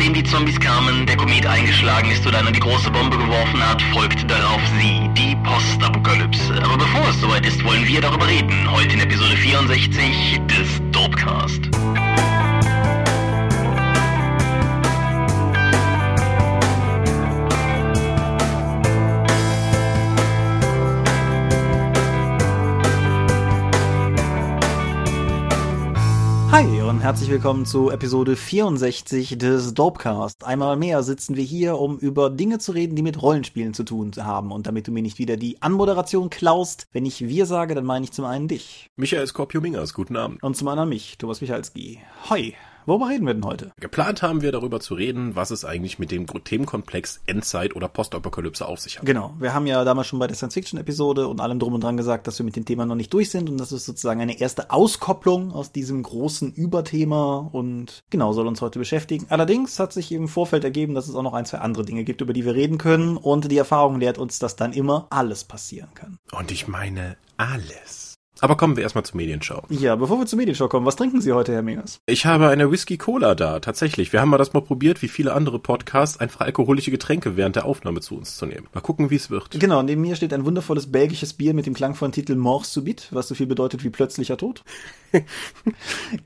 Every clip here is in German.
Nachdem die Zombies kamen, der Komet eingeschlagen ist oder einer die große Bombe geworfen hat, folgt darauf sie, die Postapokalypse. Aber bevor es soweit ist, wollen wir darüber reden. Heute in Episode 64 des Dopecast. Hi und herzlich willkommen zu Episode 64 des Dopecast. Einmal mehr sitzen wir hier, um über Dinge zu reden, die mit Rollenspielen zu tun haben. Und damit du mir nicht wieder die Anmoderation klaust, wenn ich wir sage, dann meine ich zum einen dich. Michael Skorpio-Mingers, guten Abend. Und zum anderen mich, Thomas Michalski. Hoi. Worüber reden wir denn heute? Geplant haben wir darüber zu reden, was es eigentlich mit dem Themenkomplex Endzeit oder Postapokalypse auf sich hat. Genau. Wir haben ja damals schon bei der Science-Fiction-Episode und allem drum und dran gesagt, dass wir mit dem Thema noch nicht durch sind und das ist sozusagen eine erste Auskopplung aus diesem großen Überthema und genau soll uns heute beschäftigen. Allerdings hat sich im Vorfeld ergeben, dass es auch noch ein, zwei andere Dinge gibt, über die wir reden können und die Erfahrung lehrt uns, dass dann immer alles passieren kann. Und ich meine alles. Aber kommen wir erstmal zur Medienschau. Ja, bevor wir zur Medienschau kommen, was trinken Sie heute, Herr Mingers? Ich habe eine Whisky Cola da, tatsächlich. Wir haben mal das mal probiert, wie viele andere Podcasts, einfach alkoholische Getränke während der Aufnahme zu uns zu nehmen. Mal gucken, wie es wird. Genau, neben mir steht ein wundervolles belgisches Bier mit dem klangvollen Titel Mort subit, was so viel bedeutet wie plötzlicher Tod.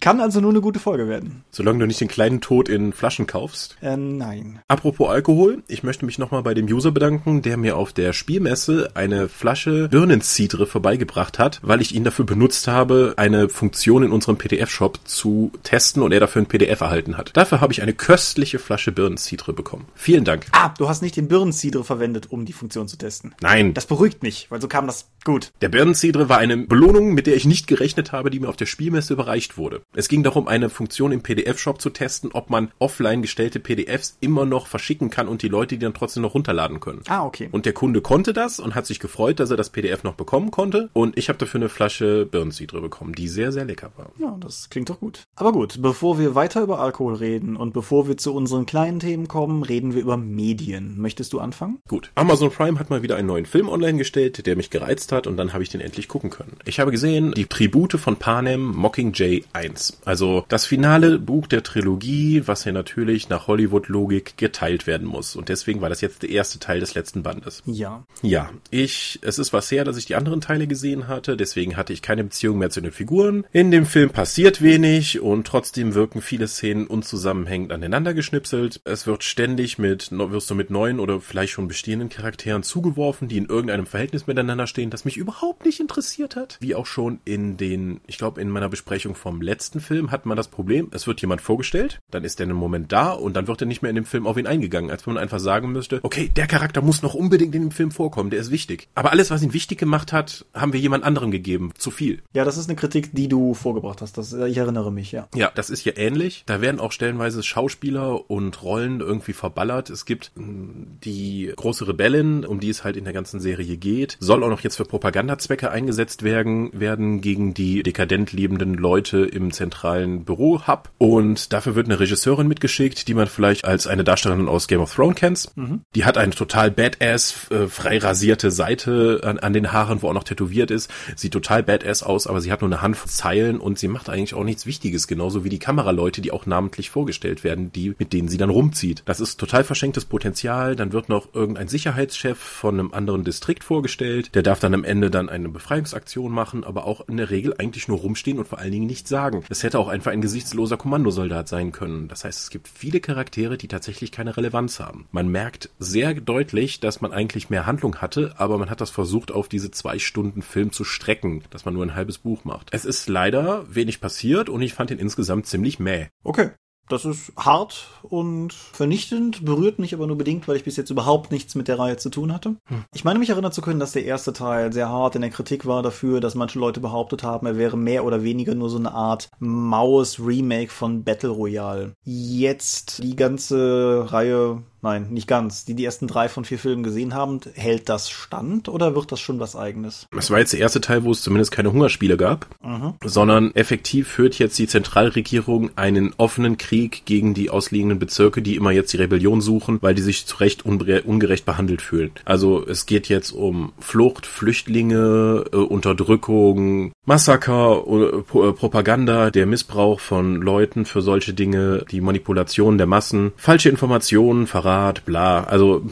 Kann also nur eine gute Folge werden. Solange du nicht den kleinen Tod in Flaschen kaufst. Äh, nein. Apropos Alkohol, ich möchte mich nochmal bei dem User bedanken, der mir auf der Spielmesse eine Flasche Birnencidre vorbeigebracht hat, weil ich ihn dafür benutzt habe, eine Funktion in unserem PDF-Shop zu testen und er dafür ein PDF erhalten hat. Dafür habe ich eine köstliche Flasche Birnencidre bekommen. Vielen Dank. Ah, du hast nicht den Birnencidre verwendet, um die Funktion zu testen. Nein. Das beruhigt mich, weil so kam das gut. Der Birnencidre war eine Belohnung, mit der ich nicht gerechnet habe, die mir auf der Spielmesse überreicht wurde. Es ging darum, eine Funktion im PDF-Shop zu testen, ob man offline gestellte PDFs immer noch verschicken kann und die Leute die dann trotzdem noch runterladen können. Ah, okay. Und der Kunde konnte das und hat sich gefreut, dass er das PDF noch bekommen konnte. Und ich habe dafür eine Flasche Birnencidre bekommen, die sehr, sehr lecker war. Ja, das klingt doch gut. Aber gut, bevor wir weiter über Alkohol reden und bevor wir zu unseren kleinen Themen kommen, reden wir über Medien. Möchtest du anfangen? Gut. Amazon Prime hat mal wieder einen neuen Film online gestellt, der mich gereizt hat und dann habe ich den endlich gucken können. Ich habe gesehen, die Tribute von Panem Mockingjay 1. Also das finale Buch der Trilogie, was ja natürlich nach Hollywood-Logik geteilt werden muss. Und deswegen war das jetzt der erste Teil des letzten Bandes. Ja. Ja, ich, es ist was her, dass ich die anderen Teile gesehen hatte, deswegen hatte ich keine Beziehung mehr zu den Figuren. In dem Film passiert wenig und trotzdem wirken viele Szenen unzusammenhängend aneinander geschnipselt. Es wird ständig mit, wirst du mit neuen oder vielleicht schon bestehenden Charakteren zugeworfen, die in irgendeinem Verhältnis miteinander stehen, das mich überhaupt nicht interessiert hat. Wie auch schon in den, ich glaube, in meiner Besprechung vom letzten Film hat man das Problem, es wird jemand vorgestellt, dann ist er einen Moment da und dann wird er nicht mehr in dem Film auf ihn eingegangen, als wenn man einfach sagen müsste, okay, der Charakter muss noch unbedingt in dem Film vorkommen, der ist wichtig. Aber alles, was ihn wichtig gemacht hat, haben wir jemand anderem gegeben. Zu viel. Ja, das ist eine Kritik, die du vorgebracht hast. Das, ich erinnere mich, ja. Ja, das ist hier ähnlich. Da werden auch stellenweise Schauspieler und Rollen irgendwie verballert. Es gibt die große Rebellin, um die es halt in der ganzen Serie geht, soll auch noch jetzt für Propagandazwecke eingesetzt werden, werden gegen die dekadent lebenden Leute im zentralen Büro-Hub. Und dafür wird eine Regisseurin mitgeschickt, die man vielleicht als eine Darstellerin aus Game of Thrones kennt. Mhm. Die hat eine total badass, äh, frei rasierte Seite an, an den Haaren, wo auch noch tätowiert ist. Sieht total badass aus, aber sie hat nur eine Handvoll Zeilen und sie macht eigentlich auch nichts Wichtiges, genauso wie die Kameraleute, die auch namentlich vorgestellt werden, die, mit denen sie dann rumzieht. Das ist total verschenktes Potenzial. Dann wird noch irgendein Sicherheitschef von einem anderen Distrikt vorgestellt. Der darf dann am Ende dann eine Befreiungsaktion machen, aber auch in der Regel eigentlich nur rumstehen und vor allen Dingen nichts sagen. Es hätte auch einfach ein gesichtsloser Kommandosoldat sein können. Das heißt, es gibt viele Charaktere, die tatsächlich keine Relevanz haben. Man merkt sehr deutlich, dass man eigentlich mehr Handlung hatte, aber man hat das versucht, auf diese zwei Stunden Film zu strecken, dass man nur ein halbes Buch macht. Es ist leider wenig passiert und ich fand ihn insgesamt ziemlich mäh. Okay. Das ist hart und vernichtend, berührt mich aber nur bedingt, weil ich bis jetzt überhaupt nichts mit der Reihe zu tun hatte. Hm. Ich meine mich erinnern zu können, dass der erste Teil sehr hart in der Kritik war dafür, dass manche Leute behauptet haben, er wäre mehr oder weniger nur so eine Art maues Remake von Battle Royale. Jetzt die ganze Reihe nein, nicht ganz, die die ersten drei von vier Filmen gesehen haben, hält das stand oder wird das schon was eigenes? Das war jetzt der erste Teil, wo es zumindest keine Hungerspiele gab, mhm. sondern effektiv führt jetzt die Zentralregierung einen offenen Krieg gegen die ausliegenden Bezirke, die immer jetzt die Rebellion suchen, weil die sich zu Recht ungerecht behandelt fühlen. Also es geht jetzt um Flucht, Flüchtlinge, äh, Unterdrückung, Massaker, äh, äh, Propaganda, der Missbrauch von Leuten für solche Dinge, die Manipulation der Massen, falsche Informationen, Verrat, bla. Also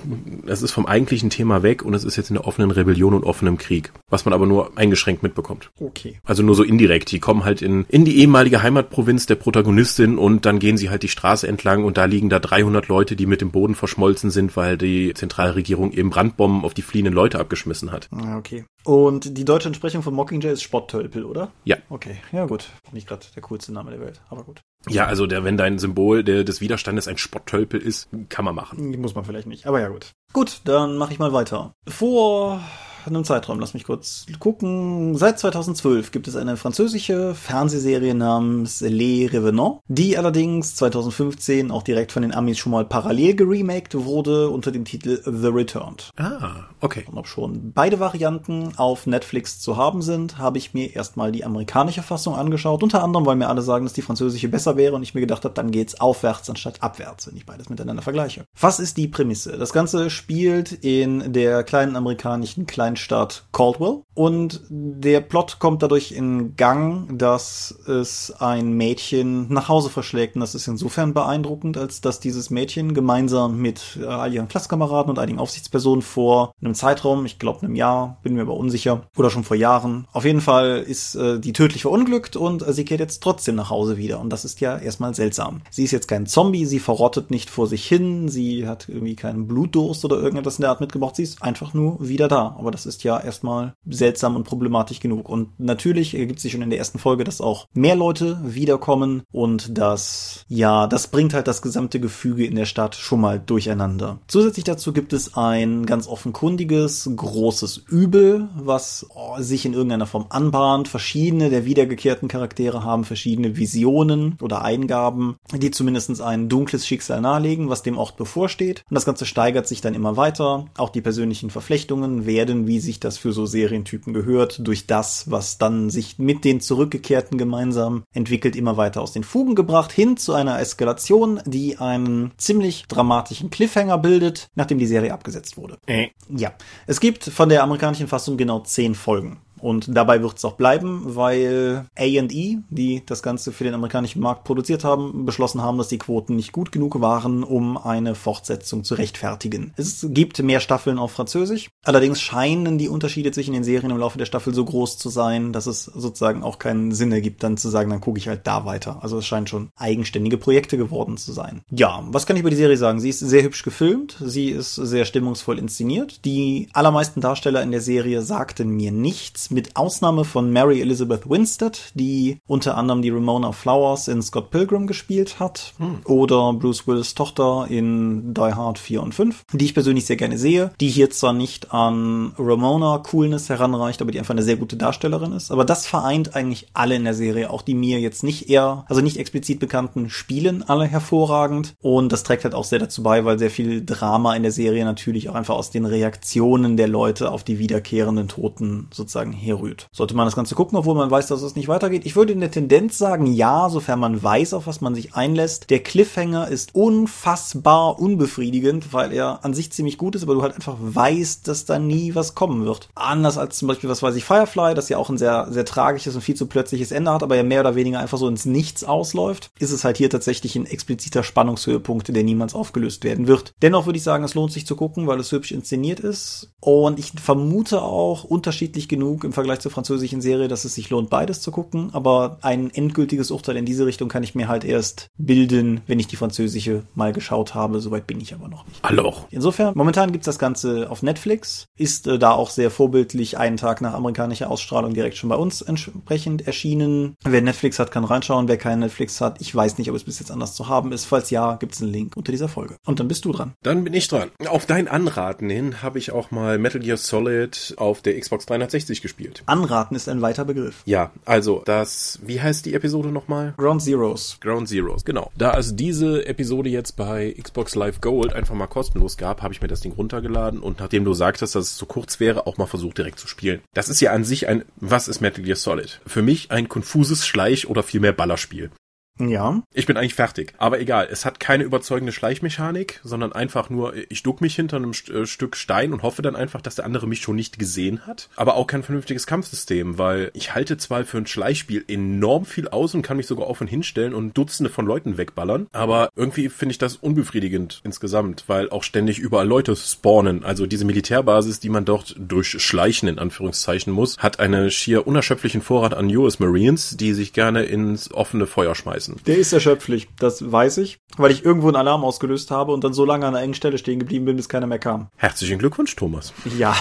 es ist vom eigentlichen Thema weg und es ist jetzt in der offenen Rebellion und offenem Krieg, was man aber nur eingeschränkt mitbekommt. Okay. Also nur so indirekt. Die kommen halt in, in die ehemalige Heimatprovinz der Protagonistin und dann gehen sie halt die Straße entlang und da liegen da 300 Leute, die mit dem Boden verschmolzen sind, weil die Zentralregierung eben Brandbomben auf die fliehenden Leute abgeschmissen hat. Ah, okay. Und die deutsche Entsprechung von Mockingjay ist Spotttölpel, oder? Ja. Okay, ja gut. Nicht gerade der coolste Name der Welt, aber gut. Ja, also der, wenn dein Symbol der, des Widerstandes ein Spotttölpel ist, kann man machen. Muss man vielleicht nicht, aber ja gut. Gut, dann mache ich mal weiter. Vor einem Zeitraum, lass mich kurz gucken. Seit 2012 gibt es eine französische Fernsehserie namens Les Revenants, die allerdings 2015 auch direkt von den Amis schon mal parallel geremaked wurde unter dem Titel The Returned. Ah, okay. Und ob schon beide Varianten auf Netflix zu haben sind, habe ich mir erstmal die amerikanische Fassung angeschaut. Unter anderem, weil mir alle sagen, dass die französische besser wäre und ich mir gedacht habe, dann geht's aufwärts anstatt abwärts, wenn ich beides miteinander vergleiche. Was ist die Prämisse? Das Ganze spielt in der kleinen amerikanischen kleinen Kleinstadt Caldwell. Und der Plot kommt dadurch in Gang, dass es ein Mädchen nach Hause verschlägt. Und das ist insofern beeindruckend, als dass dieses Mädchen gemeinsam mit äh, all ihren Klasskameraden und einigen Aufsichtspersonen vor einem Zeitraum, ich glaube einem Jahr, bin mir aber unsicher, oder schon vor Jahren, auf jeden Fall ist äh, die tödlich verunglückt und äh, sie kehrt jetzt trotzdem nach Hause wieder. Und das ist ja erstmal seltsam. Sie ist jetzt kein Zombie, sie verrottet nicht vor sich hin, sie hat irgendwie keinen Blutdurst oder irgendetwas in der Art mitgebracht, sie ist einfach nur wieder da. Aber das ist ja erstmal seltsam und problematisch genug. Und natürlich ergibt sich schon in der ersten Folge, dass auch mehr Leute wiederkommen und das, ja, das bringt halt das gesamte Gefüge in der Stadt schon mal durcheinander. Zusätzlich dazu gibt es ein ganz offenkundiges, großes Übel, was sich in irgendeiner Form anbahnt. Verschiedene der wiedergekehrten Charaktere haben verschiedene Visionen oder Eingaben, die zumindest ein dunkles Schicksal nahelegen, was dem Ort bevorsteht. Und das Ganze steigert sich dann immer weiter. Auch die persönlichen Verflechtungen werden, wie sich das für so Serientypen gehört, durch das, was dann sich mit den Zurückgekehrten gemeinsam entwickelt, immer weiter aus den Fugen gebracht, hin zu einer Eskalation, die einen ziemlich dramatischen Cliffhanger bildet, nachdem die Serie abgesetzt wurde. Äh. Ja. Es gibt von der amerikanischen Fassung genau zehn Folgen. Und dabei wird es auch bleiben, weil A&E, die das Ganze für den amerikanischen Markt produziert haben, beschlossen haben, dass die Quoten nicht gut genug waren, um eine Fortsetzung zu rechtfertigen. Es gibt mehr Staffeln auf Französisch. Allerdings scheinen die Unterschiede zwischen den Serien im Laufe der Staffel so groß zu sein, dass es sozusagen auch keinen Sinn ergibt, dann zu sagen, dann gucke ich halt da weiter. Also es scheint schon eigenständige Projekte geworden zu sein. Ja, was kann ich über die Serie sagen? Sie ist sehr hübsch gefilmt, sie ist sehr stimmungsvoll inszeniert. Die allermeisten Darsteller in der Serie sagten mir nichts mit Ausnahme von Mary Elizabeth Winstead, die unter anderem die Ramona Flowers in Scott Pilgrim gespielt hat, hm. oder Bruce Willis Tochter in Die Hard 4 und 5, die ich persönlich sehr gerne sehe, die hier zwar nicht an Ramona Coolness heranreicht, aber die einfach eine sehr gute Darstellerin ist. Aber das vereint eigentlich alle in der Serie, auch die mir jetzt nicht eher, also nicht explizit bekannten spielen alle hervorragend. Und das trägt halt auch sehr dazu bei, weil sehr viel Drama in der Serie natürlich auch einfach aus den Reaktionen der Leute auf die wiederkehrenden Toten sozusagen herrührt. Sollte man das Ganze gucken, obwohl man weiß, dass es nicht weitergeht? Ich würde in der Tendenz sagen, ja, sofern man weiß, auf was man sich einlässt. Der Cliffhanger ist unfassbar unbefriedigend, weil er an sich ziemlich gut ist, aber du halt einfach weißt, dass da nie was kommen wird. Anders als zum Beispiel, was weiß ich, Firefly, das ja auch ein sehr, sehr tragisches und viel zu plötzliches Ende hat, aber ja mehr oder weniger einfach so ins Nichts ausläuft, ist es halt hier tatsächlich ein expliziter Spannungshöhepunkt, der niemals aufgelöst werden wird. Dennoch würde ich sagen, es lohnt sich zu gucken, weil es hübsch inszeniert ist. Und ich vermute auch unterschiedlich genug im Vergleich zur französischen Serie, dass es sich lohnt, beides zu gucken. Aber ein endgültiges Urteil in diese Richtung kann ich mir halt erst bilden, wenn ich die französische mal geschaut habe. Soweit bin ich aber noch nicht. Hallo. Insofern, momentan gibt's das Ganze auf Netflix, ist äh, da auch sehr vorbildlich einen Tag nach amerikanischer Ausstrahlung direkt schon bei uns entsprechend erschienen. Wer Netflix hat, kann reinschauen. Wer keinen Netflix hat, ich weiß nicht, ob es bis jetzt anders zu haben ist. Falls ja, gibt's einen Link unter dieser Folge. Und dann bist du dran. Dann bin ich dran. Auf dein Anraten hin habe ich auch mal Metal Gear Solid auf der Xbox 360 gespielt gespielt. Anraten ist ein weiter Begriff. Ja, also das, wie heißt die Episode nochmal? Ground Zeroes. Ground Zeroes, genau. Da es diese Episode jetzt bei Xbox Live Gold einfach mal kostenlos gab, habe ich mir das Ding runtergeladen und nachdem du sagtest, dass es zu kurz wäre, auch mal versucht direkt zu spielen. Das ist ja an sich ein, was ist Metal Gear Solid? Für mich ein konfuses Schleich- oder vielmehr Ballerspiel. Ja. Ich bin eigentlich fertig. Aber egal, es hat keine überzeugende Schleichmechanik, sondern einfach nur, ich duck mich hinter einem St äh, Stück Stein und hoffe dann einfach, dass der andere mich schon nicht gesehen hat. Aber auch kein vernünftiges Kampfsystem, weil ich halte zwar für ein Schleichspiel enorm viel aus und kann mich sogar und hinstellen und Dutzende von Leuten wegballern, aber irgendwie finde ich das unbefriedigend insgesamt, weil auch ständig überall Leute spawnen. Also diese Militärbasis, die man dort durchschleichen in Anführungszeichen muss, hat einen schier unerschöpflichen Vorrat an US Marines, die sich gerne ins offene Feuer schmeißen schießen. Der ist erschöpflich, das weiß ich, weil ich irgendwo einen Alarm ausgelöst habe und dann so lange an einer engen Stelle stehen geblieben bin, bis keiner mehr kam. Herzlichen Glückwunsch, Thomas. Ja.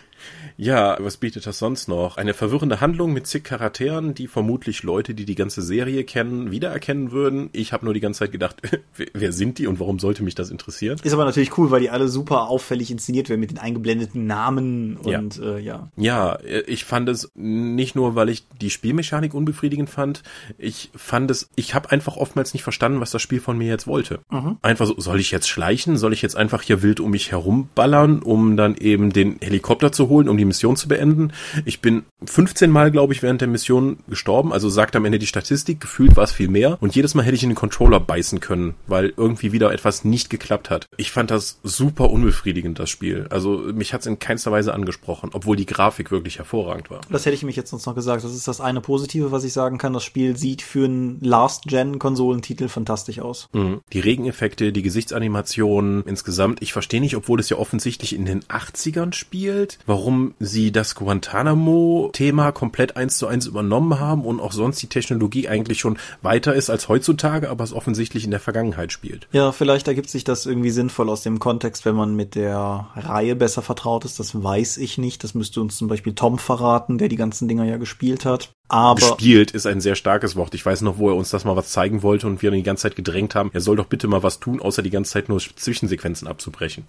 Ja, was bietet das sonst noch? Eine verwirrende Handlung mit zig Charakteren, die vermutlich Leute, die die ganze Serie kennen, wiedererkennen würden. Ich habe nur die ganze Zeit gedacht, wer sind die und warum sollte mich das interessieren? Ist aber natürlich cool, weil die alle super auffällig inszeniert werden mit den eingeblendeten Namen und ja. Äh, ja. Ja, ich fand es nicht nur, weil ich die Spielmechanik unbefriedigend fand, ich fand es, ich habe einfach oftmals nicht verstanden, was das Spiel von mir jetzt wollte. Mhm. Einfach so, soll ich jetzt schleichen? Soll ich jetzt einfach hier wild um mich herumballern, um dann eben den Helikopter zu holen, um die Mission zu beenden. Ich bin 15 Mal, glaube ich, während der Mission gestorben. Also sagt am Ende die Statistik, gefühlt war es viel mehr. Und jedes Mal hätte ich in den Controller beißen können, weil irgendwie wieder etwas nicht geklappt hat. Ich fand das super unbefriedigend, das Spiel. Also mich hat es in keinster Weise angesprochen, obwohl die Grafik wirklich hervorragend war. Das hätte ich mich jetzt sonst noch gesagt. Das ist das eine Positive, was ich sagen kann. Das Spiel sieht für einen Last-Gen-Konsolentitel fantastisch aus. Mhm. Die Regeneffekte, die Gesichtsanimationen insgesamt. Ich verstehe nicht, obwohl es ja offensichtlich in den 80ern spielt, warum sie das Guantanamo-Thema komplett eins zu eins übernommen haben und auch sonst die Technologie eigentlich schon weiter ist als heutzutage, aber es offensichtlich in der Vergangenheit spielt. Ja, vielleicht ergibt sich das irgendwie sinnvoll aus dem Kontext, wenn man mit der Reihe besser vertraut ist. Das weiß ich nicht. Das müsste uns zum Beispiel Tom verraten, der die ganzen Dinger ja gespielt hat. Aber gespielt ist ein sehr starkes Wort. Ich weiß noch, wo er uns das mal was zeigen wollte und wir dann die ganze Zeit gedrängt haben, er soll doch bitte mal was tun, außer die ganze Zeit nur Zwischensequenzen abzubrechen.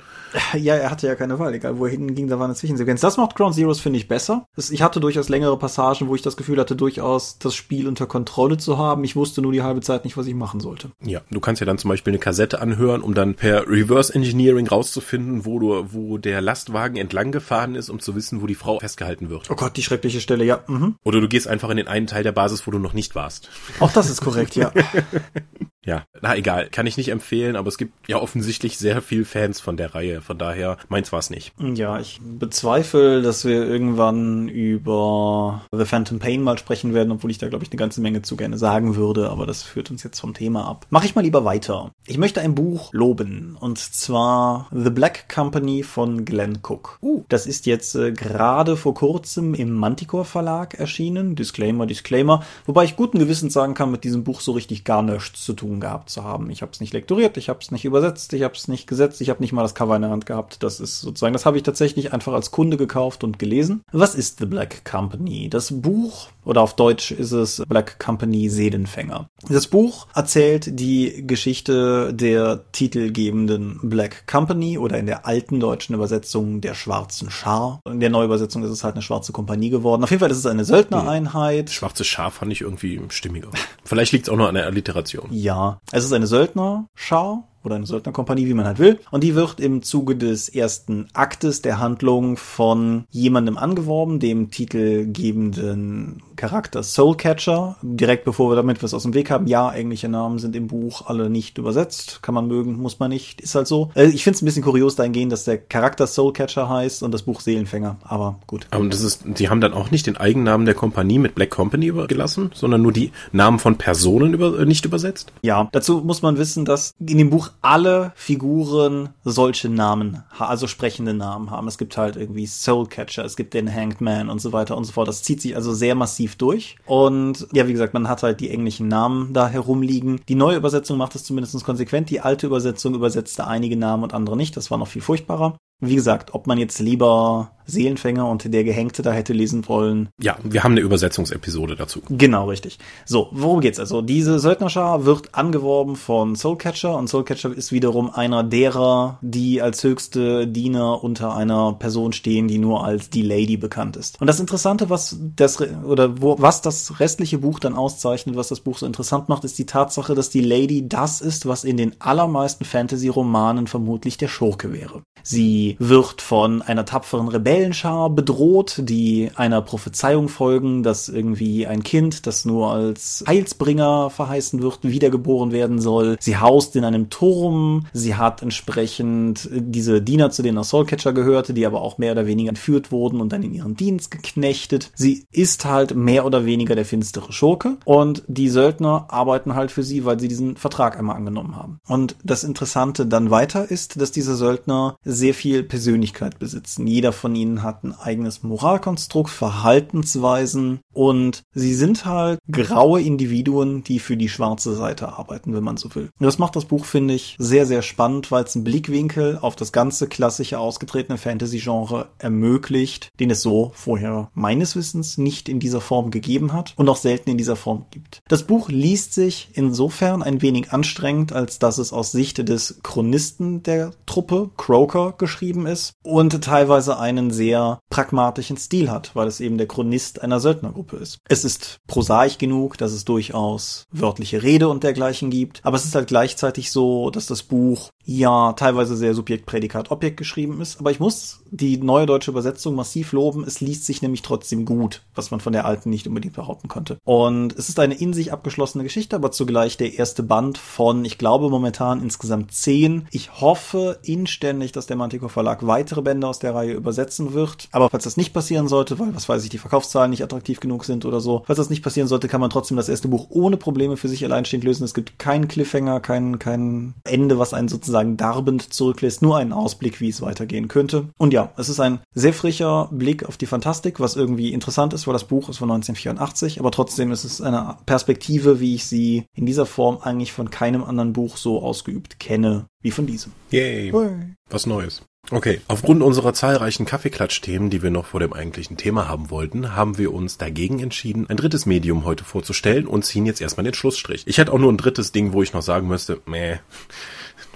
Ja, er hatte ja keine Wahl. Egal, wo er hinging, da war eine Zwischensequenz. Das macht Ground Zeroes, finde ich, besser. Ich hatte durchaus längere Passagen, wo ich das Gefühl hatte, durchaus das Spiel unter Kontrolle zu haben. Ich wusste nur die halbe Zeit nicht, was ich machen sollte. Ja, du kannst ja dann zum Beispiel eine Kassette anhören, um dann per Reverse Engineering rauszufinden, wo du, wo der Lastwagen entlang gefahren ist, um zu wissen, wo die Frau festgehalten wird. Oh Gott, die schreckliche Stelle, ja. Mhm. Oder du gehst einfach in den einen Teil der Basis, wo du noch nicht warst. Auch das ist korrekt, ja. Ja, na egal, kann ich nicht empfehlen, aber es gibt ja offensichtlich sehr viel Fans von der Reihe, von daher meins war es nicht. Ja, ich bezweifle, dass wir irgendwann über The Phantom Pain mal sprechen werden, obwohl ich da glaube ich eine ganze Menge zu gerne sagen würde, aber das führt uns jetzt vom Thema ab. Mache ich mal lieber weiter. Ich möchte ein Buch loben und zwar The Black Company von Glenn Cook. Uh. Das ist jetzt äh, gerade vor kurzem im Manticore Verlag erschienen. Disclaimer, Disclaimer, wobei ich guten Gewissens sagen kann, mit diesem Buch so richtig gar nichts zu tun gehabt zu haben. Ich habe es nicht lektoriert, ich habe es nicht übersetzt, ich habe es nicht gesetzt, ich habe nicht mal das Cover in der Hand gehabt. Das ist sozusagen, das habe ich tatsächlich einfach als Kunde gekauft und gelesen. Was ist The Black Company? Das Buch, oder auf Deutsch ist es Black Company Seelenfänger. Das Buch erzählt die Geschichte der titelgebenden Black Company oder in der alten deutschen Übersetzung der schwarzen Schar. In der Neuübersetzung ist es halt eine schwarze Kompanie geworden. Auf jeden Fall ist es eine Söldnereinheit. Schwarze Schar fand ich irgendwie stimmiger. Vielleicht liegt es auch nur an der Alliteration. Ja, es ist eine Söldnerschar oder eine Söldnerkompanie, wie man halt will. Und die wird im Zuge des ersten Aktes der Handlung von jemandem angeworben, dem titelgebenden Charakter Soulcatcher. Direkt bevor wir damit was aus dem Weg haben, ja, englische Namen sind im Buch alle nicht übersetzt. Kann man mögen, muss man nicht, ist halt so. Äh, ich finde es ein bisschen kurios dahingehend, dass der Charakter Soulcatcher heißt und das Buch Seelenfänger, aber gut. Aber das ist, die haben dann auch nicht den Eigennamen der Kompanie mit Black Company gelassen, sondern nur die Namen von Personen über, äh, nicht übersetzt? Ja, dazu muss man wissen, dass in dem Buch alle Figuren solche Namen, also sprechende Namen haben. Es gibt halt irgendwie Soulcatcher, es gibt den Hanged Man und so weiter und so fort. Das zieht sich also sehr massiv durch. Und ja, wie gesagt, man hat halt die englischen Namen da herumliegen. Die neue Übersetzung macht es zumindest konsequent. Die alte Übersetzung übersetzte einige Namen und andere nicht. Das war noch viel furchtbarer. Wie gesagt, ob man jetzt lieber Seelenfänger und der Gehängte da hätte lesen wollen. Ja, wir haben eine Übersetzungsepisode dazu. Genau, richtig. So, worum geht's also? Diese Söldnerschar wird angeworben von Soulcatcher und Soulcatcher ist wiederum einer derer, die als höchste Diener unter einer Person stehen, die nur als die Lady bekannt ist. Und das Interessante, was das oder wo, was das restliche Buch dann auszeichnet, was das Buch so interessant macht, ist die Tatsache, dass die Lady das ist, was in den allermeisten Fantasy-Romanen vermutlich der Schurke wäre. Sie wird von einer tapferen Rebellenschar bedroht, die einer Prophezeiung folgen, dass irgendwie ein Kind, das nur als Heilsbringer verheißen wird, wiedergeboren werden soll. Sie haust in einem Turm. Sie hat entsprechend diese Diener, zu denen auch Soulcatcher gehörte, die aber auch mehr oder weniger entführt wurden und dann in ihren Dienst geknechtet. Sie ist halt mehr oder weniger der finstere Schurke und die Söldner arbeiten halt für sie, weil sie diesen Vertrag einmal angenommen haben. Und das Interessante dann weiter ist, dass diese Söldner sehr viel Persönlichkeit besitzen. Jeder von ihnen hat ein eigenes Moralkonstrukt, Verhaltensweisen und sie sind halt graue Individuen, die für die schwarze Seite arbeiten, wenn man so will. Und das macht das Buch, finde ich, sehr, sehr spannend, weil es einen Blickwinkel auf das ganze klassische ausgetretene Fantasy-Genre ermöglicht, den es so vorher meines Wissens nicht in dieser Form gegeben hat und auch selten in dieser Form gibt. Das Buch liest sich insofern ein wenig anstrengend, als dass es aus Sicht des Chronisten der Truppe, Croker, geschrieben ist und teilweise einen sehr pragmatischen Stil hat, weil es eben der Chronist einer Söldnergruppe ist. Es ist prosaisch genug, dass es durchaus wörtliche Rede und dergleichen gibt, aber es ist halt gleichzeitig so, dass das Buch ja teilweise sehr Subjekt, Prädikat, Objekt geschrieben ist, aber ich muss die neue deutsche Übersetzung massiv loben. Es liest sich nämlich trotzdem gut, was man von der alten nicht unbedingt behaupten konnte. Und es ist eine in sich abgeschlossene Geschichte, aber zugleich der erste Band von, ich glaube momentan insgesamt zehn. Ich hoffe inständig, dass der Mantico Verlag weitere Bände aus der Reihe übersetzen wird. Aber falls das nicht passieren sollte, weil was weiß ich, die Verkaufszahlen nicht attraktiv genug sind oder so, falls das nicht passieren sollte, kann man trotzdem das erste Buch ohne Probleme für sich alleinstehend lösen. Es gibt keinen Cliffhanger, kein, kein Ende, was einen sozusagen darbend zurücklässt, nur einen Ausblick, wie es weitergehen könnte. Und ja, es ist ein sehr frischer Blick auf die Fantastik, was irgendwie interessant ist, weil das Buch ist von 1984, aber trotzdem ist es eine Perspektive, wie ich sie in dieser Form eigentlich von keinem anderen Buch so ausgeübt kenne wie von diesem. Yay. Hui. Was Neues. Okay, aufgrund unserer zahlreichen Kaffeeklatsch-Themen, die wir noch vor dem eigentlichen Thema haben wollten, haben wir uns dagegen entschieden, ein drittes Medium heute vorzustellen und ziehen jetzt erstmal den Schlussstrich. Ich hätte auch nur ein drittes Ding, wo ich noch sagen müsste, meh,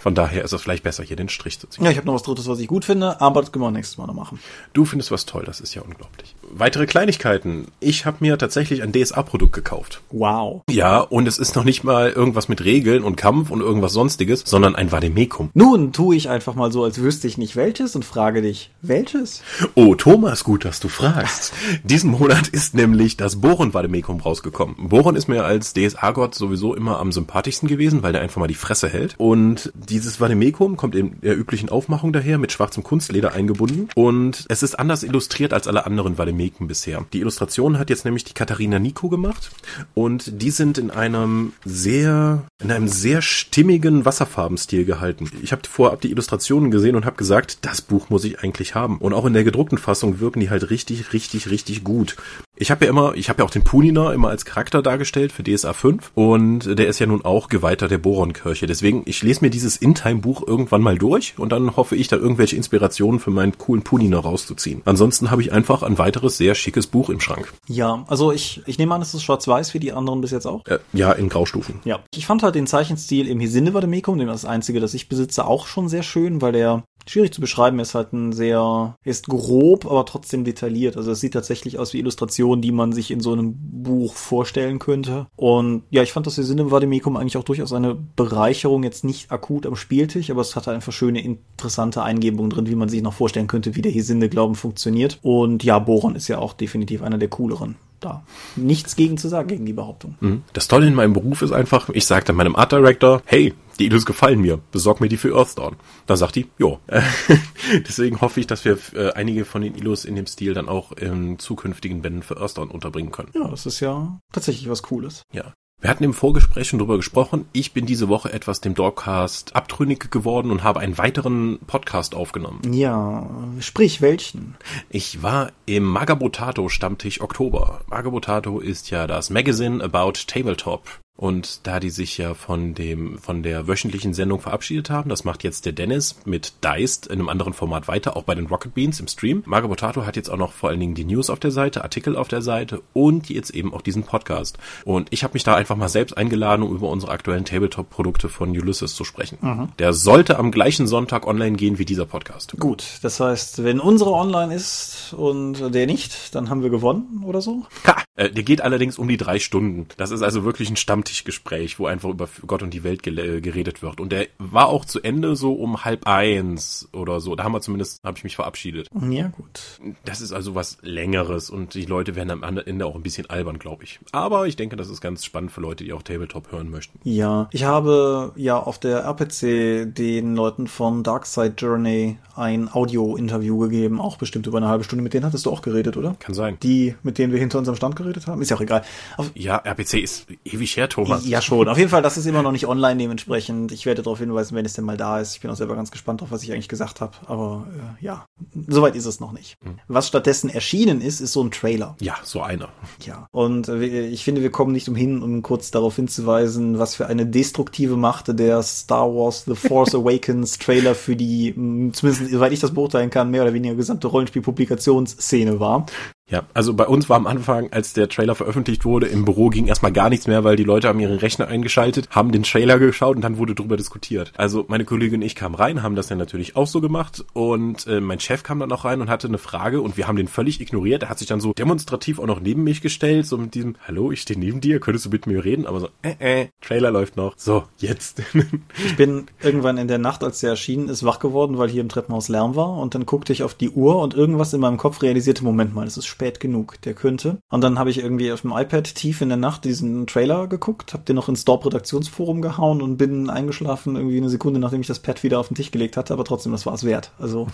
von daher ist es vielleicht besser, hier den Strich zu ziehen. Ja, ich habe noch was Drittes, was ich gut finde, aber das können wir nächstes Mal noch machen. Du findest was toll, das ist ja unglaublich. Weitere Kleinigkeiten. Ich habe mir tatsächlich ein DSA-Produkt gekauft. Wow. Ja, und es ist noch nicht mal irgendwas mit Regeln und Kampf und irgendwas sonstiges, sondern ein Vademekum. Nun tue ich einfach mal so, als wüsste ich nicht welches und frage dich, welches? Oh, Thomas, gut, dass du fragst. Diesen Monat ist nämlich das Boron Vademekum rausgekommen. Boron ist mir als DSA-Gott sowieso immer am sympathischsten gewesen, weil der einfach mal die Fresse hält. Und dieses Vademekum kommt in der üblichen Aufmachung daher, mit schwarzem Kunstleder eingebunden. Und es ist anders illustriert als alle anderen Vademeken bisher. Die Illustration hat jetzt nämlich die Katharina Nico gemacht. Und die sind in einem sehr, in einem sehr stimmigen Wasserfarbenstil gehalten. Ich habe vorab die Illustrationen gesehen und habe gesagt, das Buch muss ich eigentlich haben. Und auch in der gedruckten Fassung wirken die halt richtig, richtig, richtig gut. Ich habe ja immer, ich habe ja auch den Punina immer als Charakter dargestellt für DSA 5 und der ist ja nun auch Geweihter der Boronkirche. Deswegen, ich lese mir dieses In-Time-Buch irgendwann mal durch und dann hoffe ich, da irgendwelche Inspirationen für meinen coolen Punina rauszuziehen. Ansonsten habe ich einfach ein weiteres sehr schickes Buch im Schrank. Ja, also ich, ich nehme an, es ist schwarz-weiß wie die anderen bis jetzt auch. Äh, ja, in Graustufen. Ja, ich fand halt den Zeichenstil im Hisinde Vademekum, dem das einzige, das ich besitze, auch schon sehr schön, weil der schwierig zu beschreiben ist halt ein sehr, ist grob, aber trotzdem detailliert. Also es sieht tatsächlich aus wie Illustrationen, die man sich in so einem Buch vorstellen könnte. Und ja, ich fand das Sinn im Vademecum eigentlich auch durchaus eine Bereicherung, jetzt nicht akut am Spieltisch, aber es hatte einfach schöne, interessante Eingebungen drin, wie man sich noch vorstellen könnte, wie der Hesinde-Glauben funktioniert. Und ja, Boron ist ja auch definitiv einer der cooleren da nichts gegen zu sagen, gegen die Behauptung. Mhm. Das Tolle in meinem Beruf ist einfach, ich sagte meinem Art Director, hey, die Illus gefallen mir, besorg mir die für Earthdawn. Da sagt die, jo. Deswegen hoffe ich, dass wir äh, einige von den Illus in dem Stil dann auch in zukünftigen Bänden für Earthdawn unterbringen können. Ja, das ist ja tatsächlich was Cooles. Ja. Wir hatten im Vorgespräch schon drüber gesprochen. Ich bin diese Woche etwas dem Dogcast abtrünnig geworden und habe einen weiteren Podcast aufgenommen. Ja, sprich welchen? Ich war im Magabotato Stammtisch Oktober. Magabotato ist ja das Magazine about Tabletop Und da die sich ja von dem, von der wöchentlichen Sendung verabschiedet haben, das macht jetzt der Dennis mit Deist in einem anderen Format weiter, auch bei den Rocket Beans im Stream. Marco Potato hat jetzt auch noch vor allen Dingen die News auf der Seite, Artikel auf der Seite und jetzt eben auch diesen Podcast. Und ich habe mich da einfach mal selbst eingeladen, um über unsere aktuellen Tabletop-Produkte von Ulysses zu sprechen. Mhm. Der sollte am gleichen Sonntag online gehen wie dieser Podcast. Gut, das heißt, wenn unsere online ist und der nicht, dann haben wir gewonnen oder so? Ha! Äh, der geht allerdings um die drei Stunden. Das ist also wirklich ein Stammtischgespräch, wo einfach über Gott und die Welt geredet wird. Und der war auch zu Ende so um halb eins oder so. Da haben wir zumindest, habe ich mich verabschiedet. Ja, gut. Das ist also was Längeres und die Leute werden am Ende auch ein bisschen albern, glaube ich. Aber ich denke, das ist ganz spannend für Leute, die auch Tabletop hören möchten. Ja, ich habe ja auf der RPC den Leuten von Dark Side Journey ein Audio-Interview gegeben, auch bestimmt über eine halbe Stunde. Mit denen hattest du auch geredet, oder? Kann sein. Die, mit denen wir hinter unserem Stand geredet haben? Ist ja auch egal. Auf ja, RPC ist ewig her, Thomas. Ja, schon. Auf jeden Fall, das ist immer noch nicht online dementsprechend. Ich werde darauf hinweisen, wenn es denn mal da ist. Ich bin auch selber ganz gespannt drauf, was ich eigentlich gesagt habe. Aber äh, ja, soweit ist es noch nicht. Hm. Was stattdessen erschienen ist, ist so ein Trailer. Ja, so einer. Ja. Und äh, ich finde, wir kommen nicht umhin, um kurz darauf hinzuweisen, was für eine destruktive Macht der Star Wars The Force Awakens Trailer für die, zumindest soweit ich das beurteilen kann, mehr oder weniger gesamte Rollenspiel-Publikationsszene war. Ja, also bei uns war am Anfang, als der Trailer veröffentlicht wurde, im Büro ging erstmal gar nichts mehr, weil die Leute haben ihren Rechner eingeschaltet, haben den Trailer geschaut und dann wurde drüber diskutiert. Also meine Kollegin und ich kamen rein, haben das ja natürlich auch so gemacht und äh, mein Chef kam dann auch rein und hatte eine Frage und wir haben den völlig ignoriert. Er hat sich dann so demonstrativ auch noch neben mich gestellt, so mit diesem, hallo, ich stehe neben dir, könntest du mit mir reden? Aber so, äh, äh, Trailer läuft noch. So, jetzt. ich bin irgendwann in der Nacht, als der erschienen ist, wach geworden, weil hier im Treppenhaus Lärm war und dann guckte ich auf die Uhr und irgendwas in meinem Kopf realisierte, Moment mal, es ist spät genug, der könnte. Und dann habe ich irgendwie auf dem iPad tief in der Nacht diesen Trailer geguckt, habe den noch ins Dorp-Redaktionsforum gehauen und bin eingeschlafen irgendwie eine Sekunde, nachdem ich das Pad wieder auf den Tisch gelegt hatte, aber trotzdem, das war es wert. Also.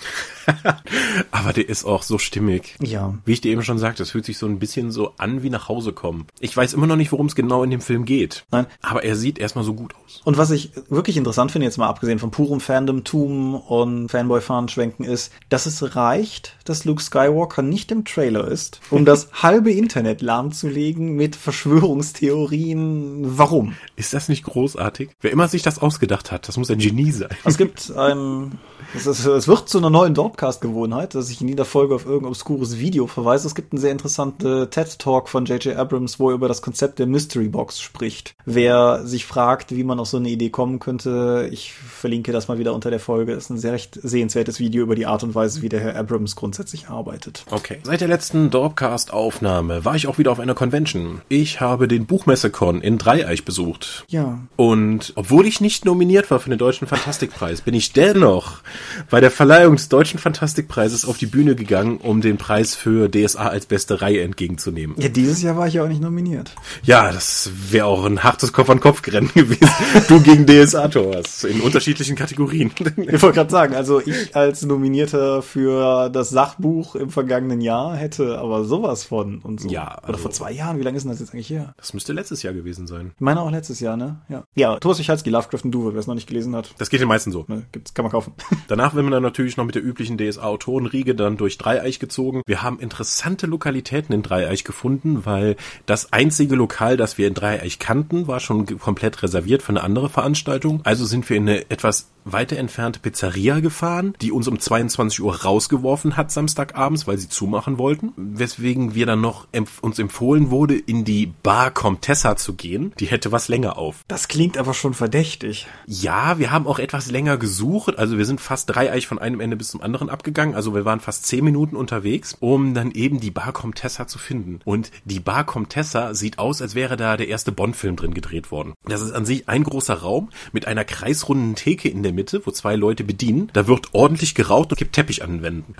aber der ist auch so stimmig. Ja. Wie ich dir eben schon sagte, das fühlt sich so ein bisschen so an wie nach Hause kommen. Ich weiß immer noch nicht, worum es genau in dem Film geht. Nein. Aber er sieht erstmal so gut aus. Und was ich wirklich interessant finde, jetzt mal abgesehen von purem Fandom-Tum und Fanboy-Fahren-Schwenken, ist, dass es reicht, dass Luke Skywalker nicht im Trailer ist, um das halbe Internet lahmzulegen mit Verschwörungstheorien. Warum? Ist das nicht großartig? Wer immer sich das ausgedacht hat, das muss ein Genie sein. Es gibt ein es, ist, es wird zu einer neuen Dorpcast-Gewohnheit, dass ich in jeder Folge auf irgendein obskures Video verweise. Es gibt einen sehr interessanten TED-Talk von J.J. Abrams, wo er über das Konzept der Mystery Box spricht. Wer sich fragt, wie man auf so eine Idee kommen könnte, ich verlinke das mal wieder unter der Folge. Das ist ein sehr recht sehenswertes Video über die Art und Weise, wie der Herr Abrams grundsätzlich arbeitet. Okay. Seit der letzten Dorpcast-Aufnahme war ich auch wieder auf einer Convention. Ich habe den Buchmessecon in Dreieich besucht. Ja. Und obwohl ich nicht nominiert war für den Deutschen Fantastikpreis, bin ich dennoch bei der Verleihung des Deutschen Fantastikpreises auf die Bühne gegangen, um den Preis für DSA als beste Reihe entgegenzunehmen. Ja, dieses Jahr war ich ja auch nicht nominiert. Ja, das wäre auch ein hartes Kopf-an-Kopf-Rennen gewesen. du gegen DSA, Thomas, in unterschiedlichen Kategorien. ich wollte gerade sagen, also ich als Nominierter für das Sachbuch im vergangenen Jahr hätte aber sowas von und so. Ja. Also Oder vor zwei Jahren, wie lange ist denn das jetzt eigentlich her? Das müsste letztes Jahr gewesen sein. Ich meine auch letztes Jahr, ne? Ja. Ja, Thomas Michalski, Lovecraft und Duve, wer es noch nicht gelesen hat. Das geht den meisten so. Ne, gibt's, kann man kaufen. Danach werden wir dann natürlich noch mit der üblichen DSA-Autorenriege dann durch Dreieich gezogen. Wir haben interessante Lokalitäten in Dreieich gefunden, weil das einzige Lokal, das wir in Dreieich kannten, war schon komplett reserviert für eine andere Veranstaltung. Also sind wir in eine etwas weiter entfernte Pizzeria gefahren, die uns um 22 Uhr rausgeworfen hat Samstagabends, weil sie zumachen wollten. Weswegen wir dann noch empf uns empfohlen wurde, in die Bar Comtessa zu gehen. Die hätte was länger auf. Das klingt aber schon verdächtig. Ja, wir haben auch etwas länger gesucht. Also wir sind fast dreieich von einem Ende bis zum anderen abgegangen. Also wir waren fast zehn Minuten unterwegs, um dann eben die Bar Comtessa zu finden. Und die Bar Comtessa sieht aus, als wäre da der erste Bond-Film drin gedreht worden. Das ist an sich ein großer Raum mit einer kreisrunden Theke in der Mitte, wo zwei Leute bedienen. Da wird ordentlich geraucht und gibt Teppich an den Wänden.